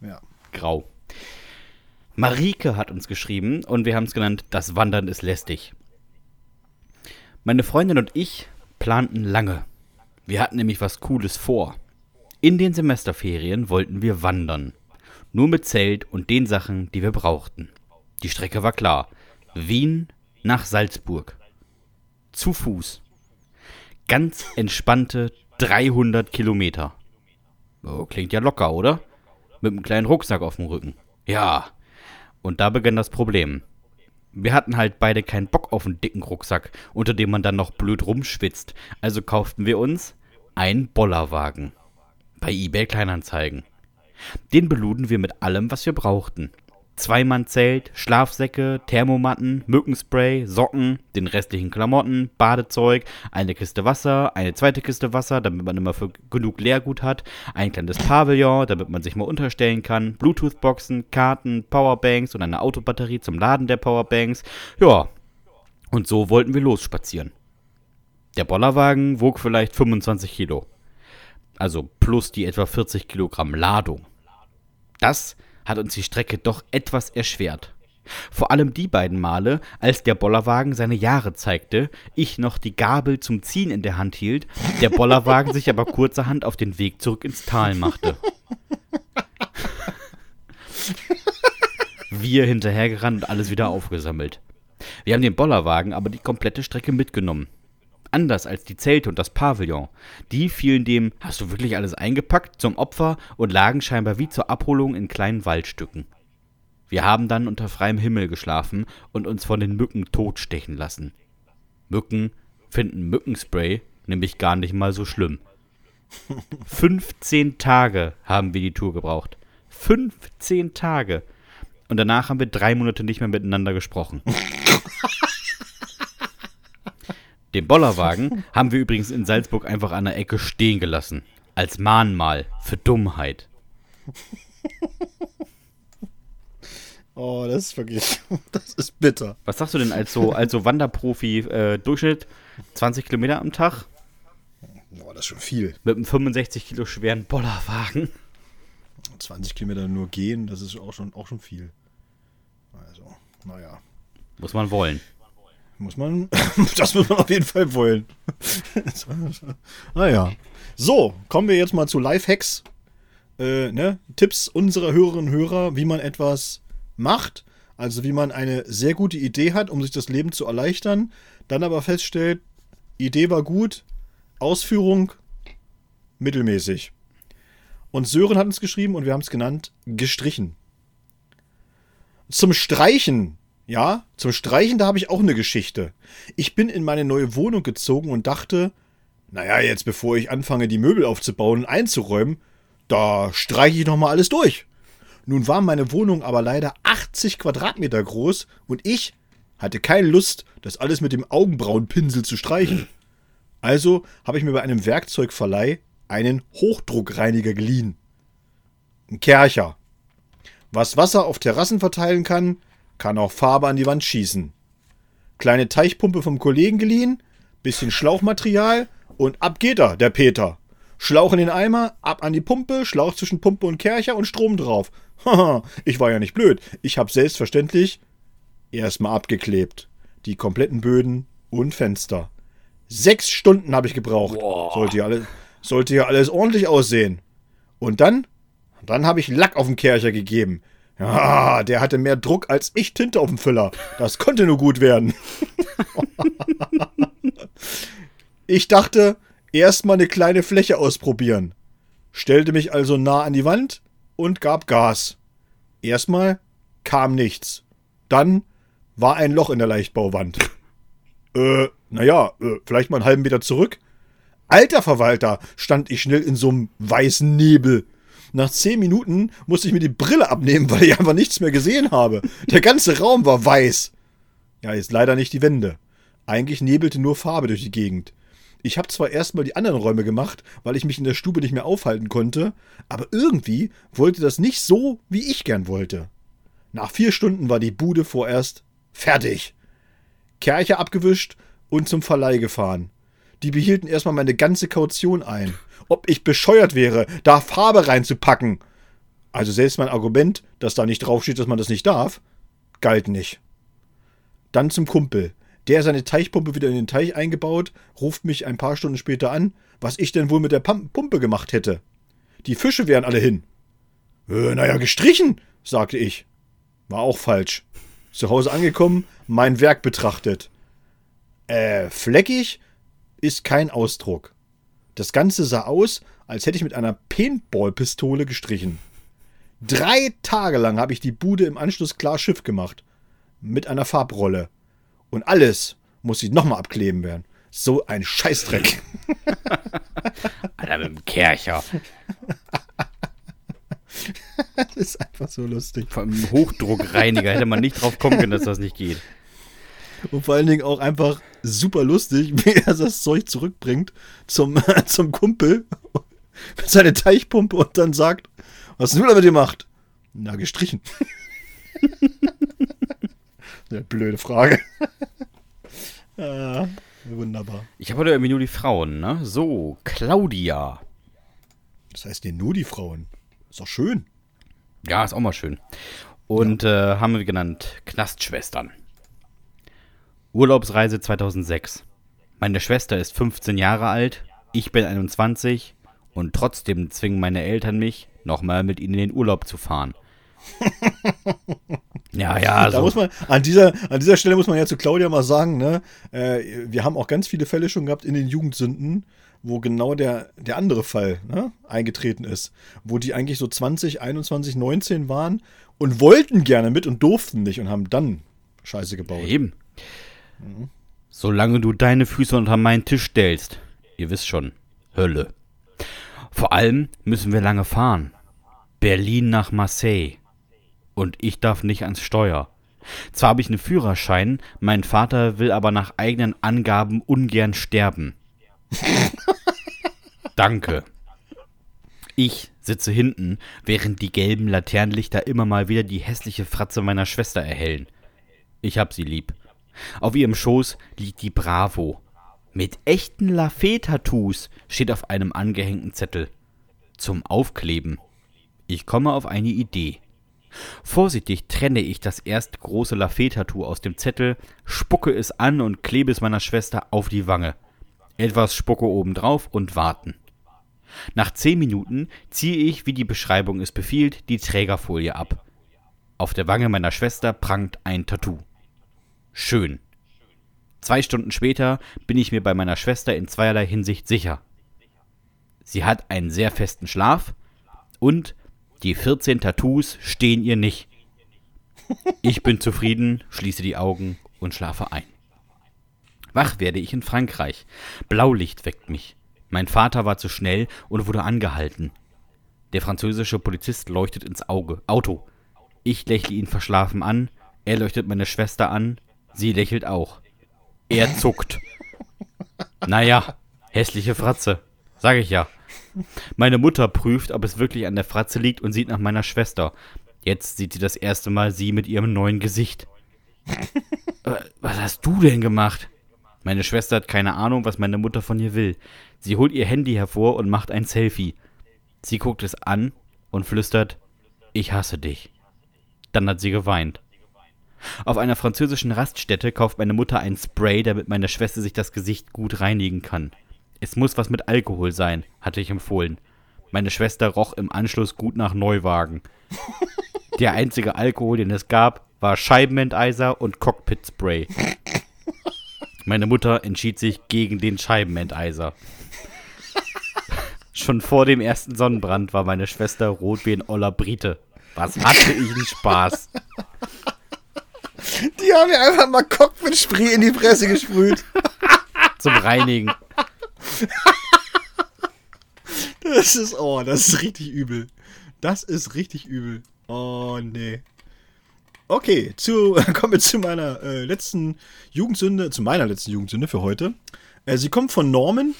Ja. grau. Marike hat uns geschrieben und wir haben es genannt, das Wandern ist lästig. Meine Freundin und ich planten lange. Wir hatten nämlich was Cooles vor. In den Semesterferien wollten wir wandern. Nur mit Zelt und den Sachen, die wir brauchten. Die Strecke war klar. Wien nach Salzburg. Zu Fuß. Ganz entspannte 300 Kilometer. Oh, klingt ja locker, oder? Mit einem kleinen Rucksack auf dem Rücken. Ja. Und da begann das Problem. Wir hatten halt beide keinen Bock auf einen dicken Rucksack, unter dem man dann noch blöd rumschwitzt. Also kauften wir uns einen Bollerwagen. Bei eBay Kleinanzeigen. Den beluden wir mit allem, was wir brauchten. Zweimannzelt, Schlafsäcke, Thermomatten, Mückenspray, Socken, den restlichen Klamotten, Badezeug, eine Kiste Wasser, eine zweite Kiste Wasser, damit man immer für genug Leergut hat, ein kleines Pavillon, damit man sich mal unterstellen kann, Bluetooth-Boxen, Karten, Powerbanks und eine Autobatterie zum Laden der Powerbanks. Ja, und so wollten wir losspazieren. Der Bollerwagen wog vielleicht 25 Kilo. Also plus die etwa 40 Kilogramm Ladung. Das hat uns die Strecke doch etwas erschwert. Vor allem die beiden Male, als der Bollerwagen seine Jahre zeigte, ich noch die Gabel zum Ziehen in der Hand hielt, der Bollerwagen sich aber kurzerhand auf den Weg zurück ins Tal machte. Wir hinterhergerannt und alles wieder aufgesammelt. Wir haben den Bollerwagen aber die komplette Strecke mitgenommen. Anders als die Zelte und das Pavillon. Die fielen dem, hast du wirklich alles eingepackt, zum Opfer und lagen scheinbar wie zur Abholung in kleinen Waldstücken. Wir haben dann unter freiem Himmel geschlafen und uns von den Mücken totstechen lassen. Mücken finden Mückenspray nämlich gar nicht mal so schlimm. [laughs] 15 Tage haben wir die Tour gebraucht. 15 Tage. Und danach haben wir drei Monate nicht mehr miteinander gesprochen. [laughs] Den Bollerwagen [laughs] haben wir übrigens in Salzburg einfach an der Ecke stehen gelassen. Als Mahnmal für Dummheit. [laughs] Oh, das ist wirklich, [laughs] das ist bitter. Was sagst du denn als so, als so Wanderprofi äh, Durchschnitt 20 Kilometer am Tag Boah, das ist schon viel. mit einem 65 Kilo schweren Bollerwagen? 20 Kilometer nur gehen, das ist auch schon, auch schon viel. Also, naja. Muss man wollen. Muss man, [laughs] das muss man auf jeden Fall wollen. [laughs] naja. So, kommen wir jetzt mal zu Lifehacks. Äh, ne? Tipps unserer Hörerinnen und Hörer, wie man etwas macht. Also wie man eine sehr gute Idee hat, um sich das Leben zu erleichtern. Dann aber feststellt, Idee war gut, Ausführung mittelmäßig. Und Sören hat uns geschrieben und wir haben es genannt, gestrichen. Zum Streichen ja, zum Streichen, da habe ich auch eine Geschichte. Ich bin in meine neue Wohnung gezogen und dachte, naja, jetzt bevor ich anfange, die Möbel aufzubauen und einzuräumen, da streiche ich nochmal alles durch. Nun war meine Wohnung aber leider 80 Quadratmeter groß und ich hatte keine Lust, das alles mit dem Augenbrauenpinsel zu streichen. Also habe ich mir bei einem Werkzeugverleih einen Hochdruckreiniger geliehen. Ein Kercher. Was Wasser auf Terrassen verteilen kann, kann auch Farbe an die Wand schießen. Kleine Teichpumpe vom Kollegen geliehen, bisschen Schlauchmaterial und ab geht er, der Peter. Schlauch in den Eimer, ab an die Pumpe, Schlauch zwischen Pumpe und Kercher und Strom drauf. Haha, [laughs] ich war ja nicht blöd. Ich habe selbstverständlich erstmal abgeklebt. Die kompletten Böden und Fenster. Sechs Stunden habe ich gebraucht. Sollte ja, alles, sollte ja alles ordentlich aussehen. Und dann? Dann habe ich Lack auf den Kercher gegeben. Ja, der hatte mehr Druck als ich Tinte auf dem Füller. Das konnte nur gut werden. [laughs] ich dachte, erstmal eine kleine Fläche ausprobieren. Stellte mich also nah an die Wand und gab Gas. Erstmal kam nichts. Dann war ein Loch in der Leichtbauwand. [laughs] Äh, naja, äh, vielleicht mal einen halben Meter zurück. Alter Verwalter, stand ich schnell in so einem weißen Nebel. Nach zehn Minuten musste ich mir die Brille abnehmen, weil ich einfach nichts mehr gesehen habe. Der ganze Raum war weiß. Ja, jetzt leider nicht die Wände. Eigentlich nebelte nur Farbe durch die Gegend. Ich habe zwar erstmal die anderen Räume gemacht, weil ich mich in der Stube nicht mehr aufhalten konnte, aber irgendwie wollte das nicht so, wie ich gern wollte. Nach vier Stunden war die Bude vorerst fertig. Kercher abgewischt und zum Verleih gefahren. Die behielten erstmal meine ganze Kaution ein. Ob ich bescheuert wäre, da Farbe reinzupacken. Also selbst mein Argument, dass da nicht draufsteht, dass man das nicht darf, galt nicht. Dann zum Kumpel. Der seine Teichpumpe wieder in den Teich eingebaut, ruft mich ein paar Stunden später an, was ich denn wohl mit der Pumpe gemacht hätte. Die Fische wären alle hin. Äh, naja, gestrichen, sagte ich. War auch falsch. Zu Hause angekommen, mein Werk betrachtet. Äh, fleckig ist kein Ausdruck. Das Ganze sah aus, als hätte ich mit einer Paintball-Pistole gestrichen. Drei Tage lang habe ich die Bude im Anschluss klar Schiff gemacht. Mit einer Farbrolle. Und alles muss ich nochmal abkleben werden. So ein Scheißdreck. [laughs] Alter, mit dem Kercher. [laughs] das ist einfach so lustig. Allem Hochdruckreiniger hätte man nicht drauf kommen können, dass das nicht geht. Und vor allen Dingen auch einfach super lustig, [laughs] wie er das Zeug zurückbringt zum, [laughs] zum Kumpel [laughs] mit seiner Teichpumpe und dann sagt, was du damit gemacht? Na, gestrichen. Eine blöde Frage. ah, wunderbar. Ich habe heute irgendwie nur die Frauen, ne? So, Claudia. Das heißt dir nur die Frauen. Ist doch schön. Ja, ist auch mal schön. Und ja. äh, haben wir genannt Knastschwestern. Urlaubsreise 2006. Meine Schwester ist 15 Jahre alt, ich bin 21 und trotzdem zwingen meine Eltern mich, nochmal mit ihnen in den Urlaub zu fahren. [laughs] Ja, ja. Da so. muss man, an dieser, an dieser Stelle muss man ja zu Claudia mal sagen, ne, äh, wir haben auch ganz viele Fälle schon gehabt in den Jugendsünden, wo genau der, der andere Fall ne, eingetreten ist. Wo die eigentlich so 20, 21, 19 waren und wollten gerne mit und durften nicht und haben dann Scheiße gebaut. Eben. Mhm. Solange du deine Füße unter meinen Tisch stellst, ihr wisst schon, Hölle. Vor allem müssen wir lange fahren. Berlin nach Marseille und ich darf nicht ans Steuer. Zwar habe ich einen Führerschein, mein Vater will aber nach eigenen Angaben ungern sterben. [laughs] Danke. Ich sitze hinten, während die gelben Laternenlichter immer mal wieder die hässliche Fratze meiner Schwester erhellen. Ich hab sie lieb. Auf ihrem Schoß liegt die Bravo. Mit echten Lafayette-Tattoos steht auf einem angehängten Zettel. Zum Aufkleben. Ich komme auf eine Idee. Vorsichtig trenne ich das erst große Lafayette-Tattoo aus dem Zettel, spucke es an und klebe es meiner Schwester auf die Wange. Etwas Spucke obendrauf und warten. Nach zehn Minuten ziehe ich, wie die Beschreibung es befiehlt, die Trägerfolie ab. Auf der Wange meiner Schwester prangt ein Tattoo. Schön. Zwei Stunden später bin ich mir bei meiner Schwester in zweierlei Hinsicht sicher. Sie hat einen sehr festen Schlaf und die 14 Tattoos stehen ihr nicht. Ich bin zufrieden, schließe die Augen und schlafe ein. Wach werde ich in Frankreich. Blaulicht weckt mich. Mein Vater war zu schnell und wurde angehalten. Der französische Polizist leuchtet ins Auge, Auto. Ich lächle ihn verschlafen an, er leuchtet meine Schwester an, sie lächelt auch. Er zuckt. Naja, hässliche Fratze, sag ich ja. Meine Mutter prüft, ob es wirklich an der Fratze liegt und sieht nach meiner Schwester. Jetzt sieht sie das erste Mal sie mit ihrem neuen Gesicht. Was hast du denn gemacht? Meine Schwester hat keine Ahnung, was meine Mutter von ihr will. Sie holt ihr Handy hervor und macht ein Selfie. Sie guckt es an und flüstert, ich hasse dich. Dann hat sie geweint. Auf einer französischen Raststätte kauft meine Mutter ein Spray, damit meine Schwester sich das Gesicht gut reinigen kann. Es muss was mit Alkohol sein, hatte ich empfohlen. Meine Schwester roch im Anschluss gut nach Neuwagen. [laughs] Der einzige Alkohol, den es gab, war Scheibenenteiser und Cockpit-Spray. Meine Mutter entschied sich gegen den Scheibenenteiser. [laughs] Schon vor dem ersten Sonnenbrand war meine Schwester rot wie ein Oller Brite. Was hatte ich einen Spaß. [laughs] Die haben mir einfach mal Cockpit-Spray in die Presse gesprüht. Zum Reinigen. Das ist, oh, das ist richtig übel. Das ist richtig übel. Oh, nee. Okay, zu, [laughs] kommen wir zu meiner äh, letzten Jugendsünde, zu meiner letzten Jugendsünde für heute. Äh, sie kommt von Norman.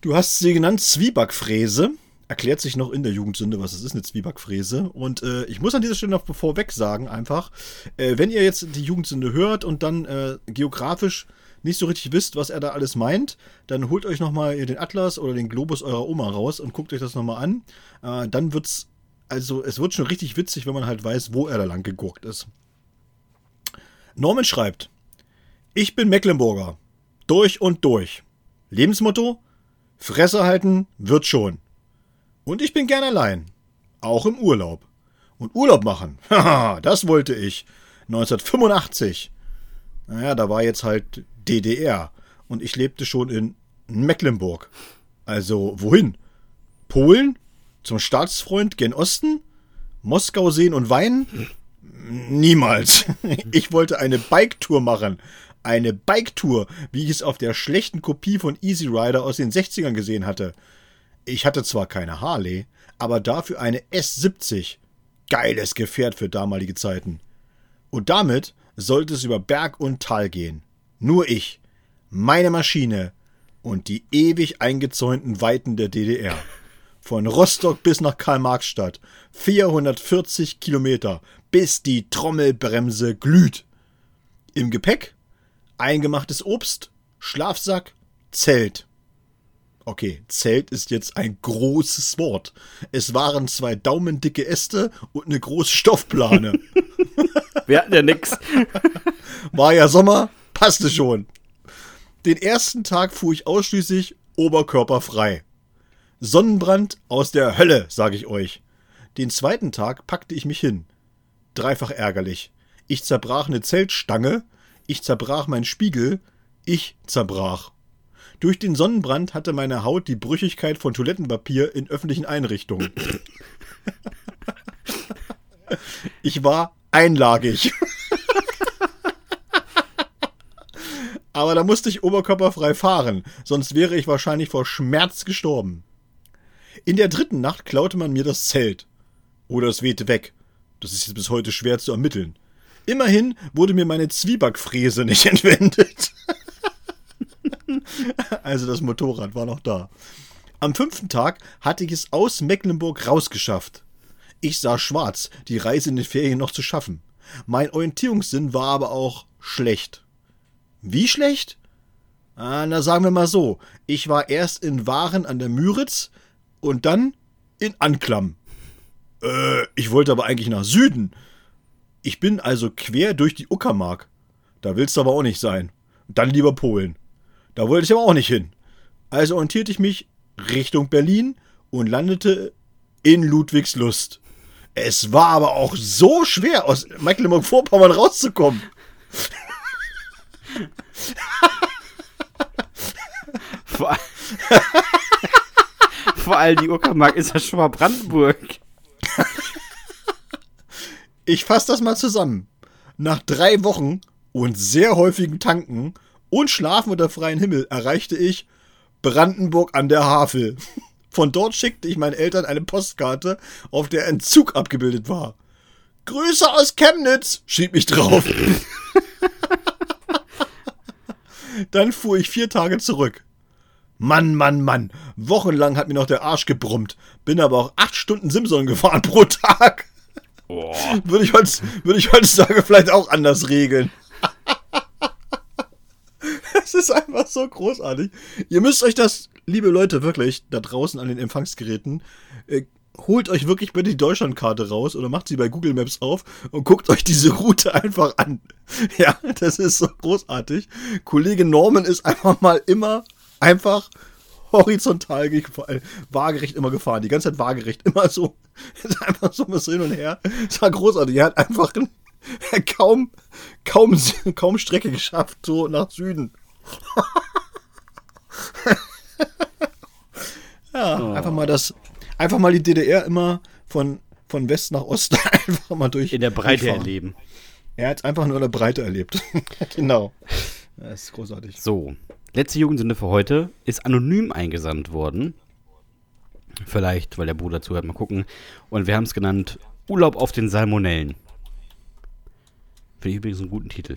Du hast sie genannt Zwiebackfräse. Erklärt sich noch in der Jugendsünde, was es ist, eine Zwiebackfräse. Und äh, ich muss an dieser Stelle noch vorweg sagen, einfach, äh, wenn ihr jetzt die Jugendsünde hört und dann äh, geografisch nicht so richtig wisst, was er da alles meint, dann holt euch nochmal den Atlas oder den Globus eurer Oma raus und guckt euch das nochmal an. Äh, dann wird's, also es wird schon richtig witzig, wenn man halt weiß, wo er da lang gegurkt ist. Norman schreibt, ich bin Mecklenburger. Durch und durch. Lebensmotto? Fresse halten wird schon. Und ich bin gern allein. Auch im Urlaub. Und Urlaub machen. [laughs] Haha, das wollte ich. 1985. Naja, da war jetzt halt DDR. Und ich lebte schon in Mecklenburg. Also wohin? Polen? Zum Staatsfreund gen Osten? Moskau sehen und weinen? Niemals. [laughs] Ich wollte eine Bike-Tour machen. Eine Bike-Tour, wie ich es auf der schlechten Kopie von Easy Rider aus den 60ern gesehen hatte. Ich hatte zwar keine Harley, aber dafür eine S70. Geiles Gefährt für damalige Zeiten. Und damit sollte es über Berg und Tal gehen. Nur ich, meine Maschine und die ewig eingezäunten Weiten der DDR. Von Rostock bis nach Karl-Marx-Stadt. 440 Kilometer, bis die Trommelbremse glüht. Im Gepäck eingemachtes Obst, Schlafsack, Zelt. Okay, Zelt ist jetzt ein großes Wort. Es waren zwei daumendicke Äste und eine große Stoffplane. [laughs] Wir hatten ja nix. [laughs] War ja Sommer, passte schon. Den ersten Tag fuhr ich ausschließlich oberkörperfrei. Sonnenbrand aus der Hölle, sage ich euch. Den zweiten Tag packte ich mich hin. Dreifach ärgerlich. Ich zerbrach eine Zeltstange, ich zerbrach meinen Spiegel, ich zerbrach. Durch den Sonnenbrand hatte meine Haut die Brüchigkeit von Toilettenpapier in öffentlichen Einrichtungen. Ich war einlagig. Aber da musste ich oberkörperfrei fahren, sonst wäre ich wahrscheinlich vor Schmerz gestorben. In der dritten Nacht klaute man mir das Zelt. Oder es wehte weg. Das ist jetzt bis heute schwer zu ermitteln. Immerhin wurde mir meine Zwiebackfräse nicht [laughs] entwendet. [laughs] also das Motorrad war noch da. Am fünften Tag hatte ich es aus Mecklenburg rausgeschafft. Ich sah schwarz, die Reise in den Ferien noch zu schaffen. Mein Orientierungssinn war aber auch schlecht. Wie schlecht? Ah, na sagen wir mal so. Ich war erst in Waren an der Müritz und dann in Anklam. Äh, ich wollte aber eigentlich nach Süden. Ich bin also quer durch die Uckermark. Da willst du aber auch nicht sein. Dann lieber Polen. Da wollte ich aber auch nicht hin. Also orientierte ich mich Richtung Berlin und landete in Ludwigslust. Es war aber auch so schwer, aus Mecklenburg-Vorpommern rauszukommen. Vor, [laughs] Vor allem die Uckermark ist ja schon mal Brandenburg. Ich fasse das mal zusammen. Nach drei Wochen und sehr häufigen Tanken und Schlafen unter freiem Himmel erreichte ich Brandenburg an der Havel. [laughs] Von dort schickte ich meinen Eltern eine Postkarte, auf der ein Zug abgebildet war. Grüße aus Chemnitz, schrieb ich drauf. [laughs] Dann fuhr ich vier Tage zurück. Mann, Mann, Mann. Wochenlang hat mir noch der Arsch gebrummt. Bin aber auch acht Stunden Simson gefahren pro Tag. Oh. Würde ich, würde ich heutzutage vielleicht auch anders regeln. [laughs] Es ist einfach so großartig. Ihr müsst euch das, liebe Leute, wirklich, da draußen an den Empfangsgeräten, äh, holt euch wirklich bitte die Deutschlandkarte raus oder macht sie bei Google Maps auf und guckt euch diese Route einfach an. [laughs] Ja, das ist so großartig. Kollege Norman ist einfach mal immer einfach horizontal gefahren, waagerecht immer gefahren. Die ganze Zeit waagerecht, immer so. [laughs] Einfach so ein hin und her. Das war großartig. Er hat einfach [laughs] kaum, kaum, kaum Strecke geschafft, so nach Süden. [laughs] ja, oh. einfach mal das, einfach mal die DDR immer von, von West nach Ost [laughs] einfach mal durch. In der Breite durchfahren. erleben. Er hat es einfach nur in der Breite erlebt. [laughs] genau. Das ist großartig. So, letzte Jugendsünde für heute ist anonym eingesandt worden. Vielleicht, weil der Bruder zuhört, mal gucken. Und wir haben es genannt Urlaub auf den Salmonellen. Finde ich übrigens einen guten Titel.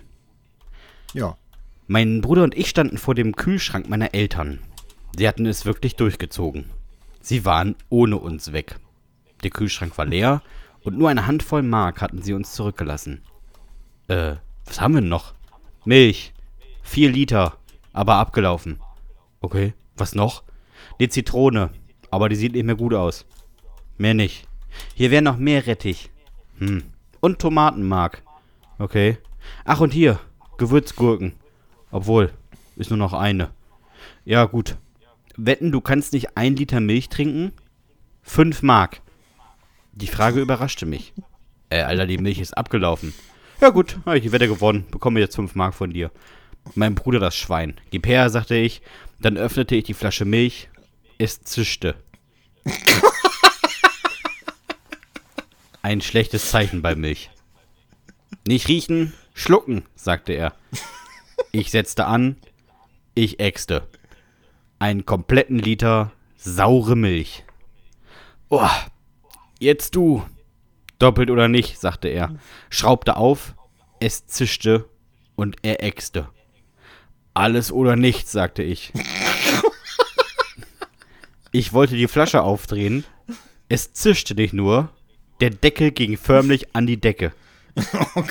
Ja. Mein Bruder und ich standen vor dem Kühlschrank meiner Eltern. Sie hatten es wirklich durchgezogen. Sie waren ohne uns weg. Der Kühlschrank war leer und nur eine Handvoll Mark hatten sie uns zurückgelassen. Äh, was haben wir noch? Milch. Vier Liter, aber abgelaufen. Okay, was noch? Die Zitrone, aber die sieht nicht mehr gut aus. Mehr nicht. Hier wäre noch mehr Rettich. Hm. Und Tomatenmark. Okay. Ach, und hier, Gewürzgurken. Obwohl, ist nur noch eine. Ja, gut. Wetten, du kannst nicht ein Liter Milch trinken? Fünf Mark. Die Frage überraschte mich. Äh, Alter, die Milch ist abgelaufen. Ja gut, ich die Wette gewonnen. Bekomme jetzt fünf Mark von dir. Mein Bruder das Schwein. Gib her, sagte ich. Dann öffnete ich die Flasche Milch. Es zischte. Ein schlechtes Zeichen bei Milch. Nicht riechen, schlucken, sagte er. Ich setzte an, ich äxte. Einen kompletten Liter saure Milch. Oh, jetzt du. Doppelt oder nicht, sagte er. Schraubte auf, es zischte und er äxte. Alles oder nichts, sagte ich. [laughs] Ich wollte die Flasche aufdrehen. Es zischte nicht nur, der Deckel ging förmlich an die Decke. [laughs] Oh,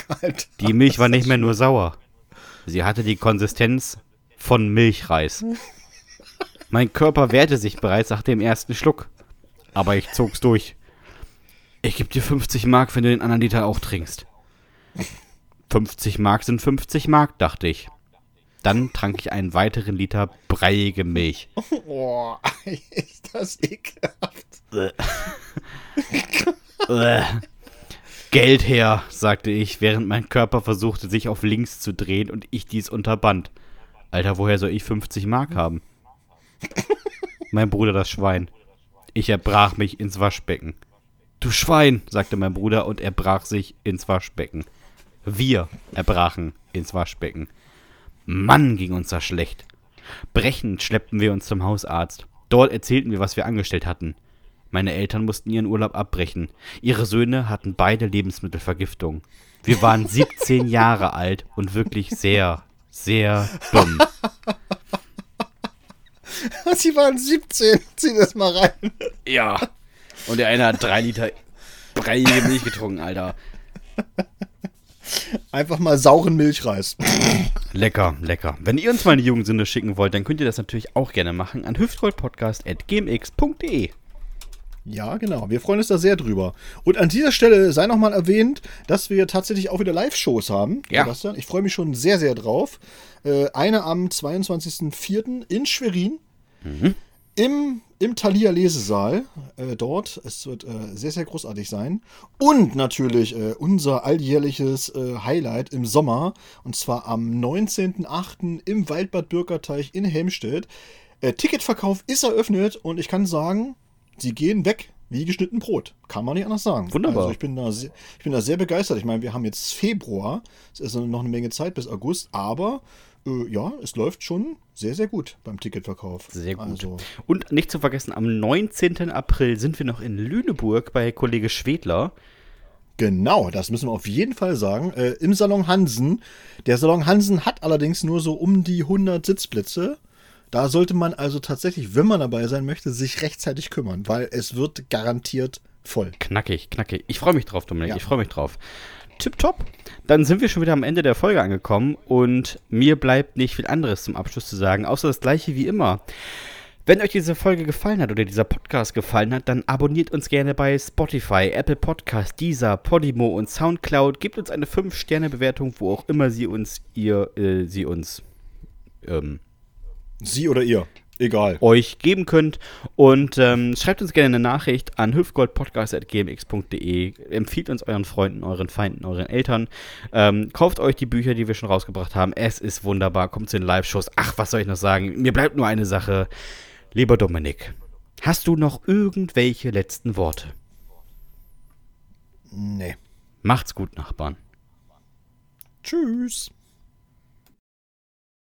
die Milch war nicht mehr nur sauer. Sie hatte die Konsistenz von Milchreis. Mein Körper wehrte sich bereits nach dem ersten Schluck. Aber ich zog's durch. Ich geb dir 50 Mark, wenn du den anderen Liter auch trinkst. 50 Mark sind 50 Mark, dachte ich. Dann trank ich einen weiteren Liter breiige Milch. Oh, [laughs] ist das ekelhaft. [laughs] [laughs] Geld her, sagte ich, während mein Körper versuchte, sich auf links zu drehen und ich dies unterband. Alter, woher soll ich 50 Mark haben? mein Bruder das Schwein. Ich erbrach mich ins Waschbecken. Du Schwein, sagte mein Bruder und er brach sich ins Waschbecken. Wir erbrachen ins Waschbecken. Mann, ging uns das schlecht. Brechend schleppten wir uns zum Hausarzt. Dort erzählten wir, was wir angestellt hatten. Meine Eltern mussten ihren Urlaub abbrechen. Ihre Söhne hatten beide Lebensmittelvergiftung. Wir waren 17 [laughs] Jahre alt und wirklich sehr, sehr dumm. [laughs] Sie waren 17. Zieh das mal rein. Ja. Und der eine hat drei Liter breiige Milch getrunken, Alter. Einfach mal sauren Milchreis. Lecker, lecker. Wenn ihr uns mal eine Jugendsünde schicken wollt, dann könnt ihr das natürlich auch gerne machen an hüftgoldpodcast.gmx.de. Ja, genau. Wir freuen uns da sehr drüber. Und an dieser Stelle sei nochmal erwähnt, dass wir tatsächlich auch wieder Live-Shows haben. Ja. Sebastian. Ich freue mich schon sehr, sehr drauf. Äh, eine am 22.04. in Schwerin. Mhm. Im, im Thalia Lesesaal äh, dort. Es wird äh, sehr, sehr großartig sein. Und natürlich äh, unser alljährliches äh, Highlight im Sommer. Und zwar am 19.08. im Waldbad Bürgerteich in Helmstedt. Äh, Ticketverkauf ist eröffnet und ich kann sagen, sie gehen weg wie geschnitten Brot. Kann man nicht anders sagen. Wunderbar. Also ich bin da sehr, ich bin da sehr begeistert. Ich meine, wir haben jetzt Februar, es ist noch eine Menge Zeit bis August, aber Äh, ja, es läuft schon sehr, sehr gut beim Ticketverkauf. Sehr gut. Also. Und nicht zu vergessen, am 19. April sind wir noch in Lüneburg bei Kollege Schwedler. Genau, das müssen wir auf jeden Fall sagen. Äh, Im Salon Hansen. Der Salon Hansen hat allerdings nur so um die 100 Sitzplätze. Da sollte man also tatsächlich, wenn man dabei sein möchte, sich rechtzeitig kümmern, weil es wird garantiert voll. Knackig, knackig. Ich freue mich drauf, Dominik. Ja. Ich freue mich drauf. Tipptopp. Dann sind wir schon wieder am Ende der Folge angekommen und mir bleibt nicht viel anderes zum Abschluss zu sagen, außer das gleiche wie immer. Wenn euch diese Folge gefallen hat oder dieser Podcast gefallen hat, dann abonniert uns gerne bei Spotify, Apple Podcast, Deezer, Podimo und Soundcloud. Gebt uns eine 5-Sterne-Bewertung, wo auch immer sie uns, ihr, äh, sie uns, ähm, Sie oder ihr. Egal. euch geben könnt. Und ähm, schreibt uns gerne eine Nachricht an hüftgoldpodcast.gmx.de. Empfiehlt uns euren Freunden, euren Feinden, euren Eltern. Ähm, kauft euch die Bücher, die wir schon rausgebracht haben. Es ist wunderbar. Kommt zu den Live-Shows. Ach, was soll ich noch sagen? Mir bleibt nur eine Sache. Lieber Dominik, hast du noch irgendwelche letzten Worte? Nee. Macht's gut, Nachbarn. Tschüss.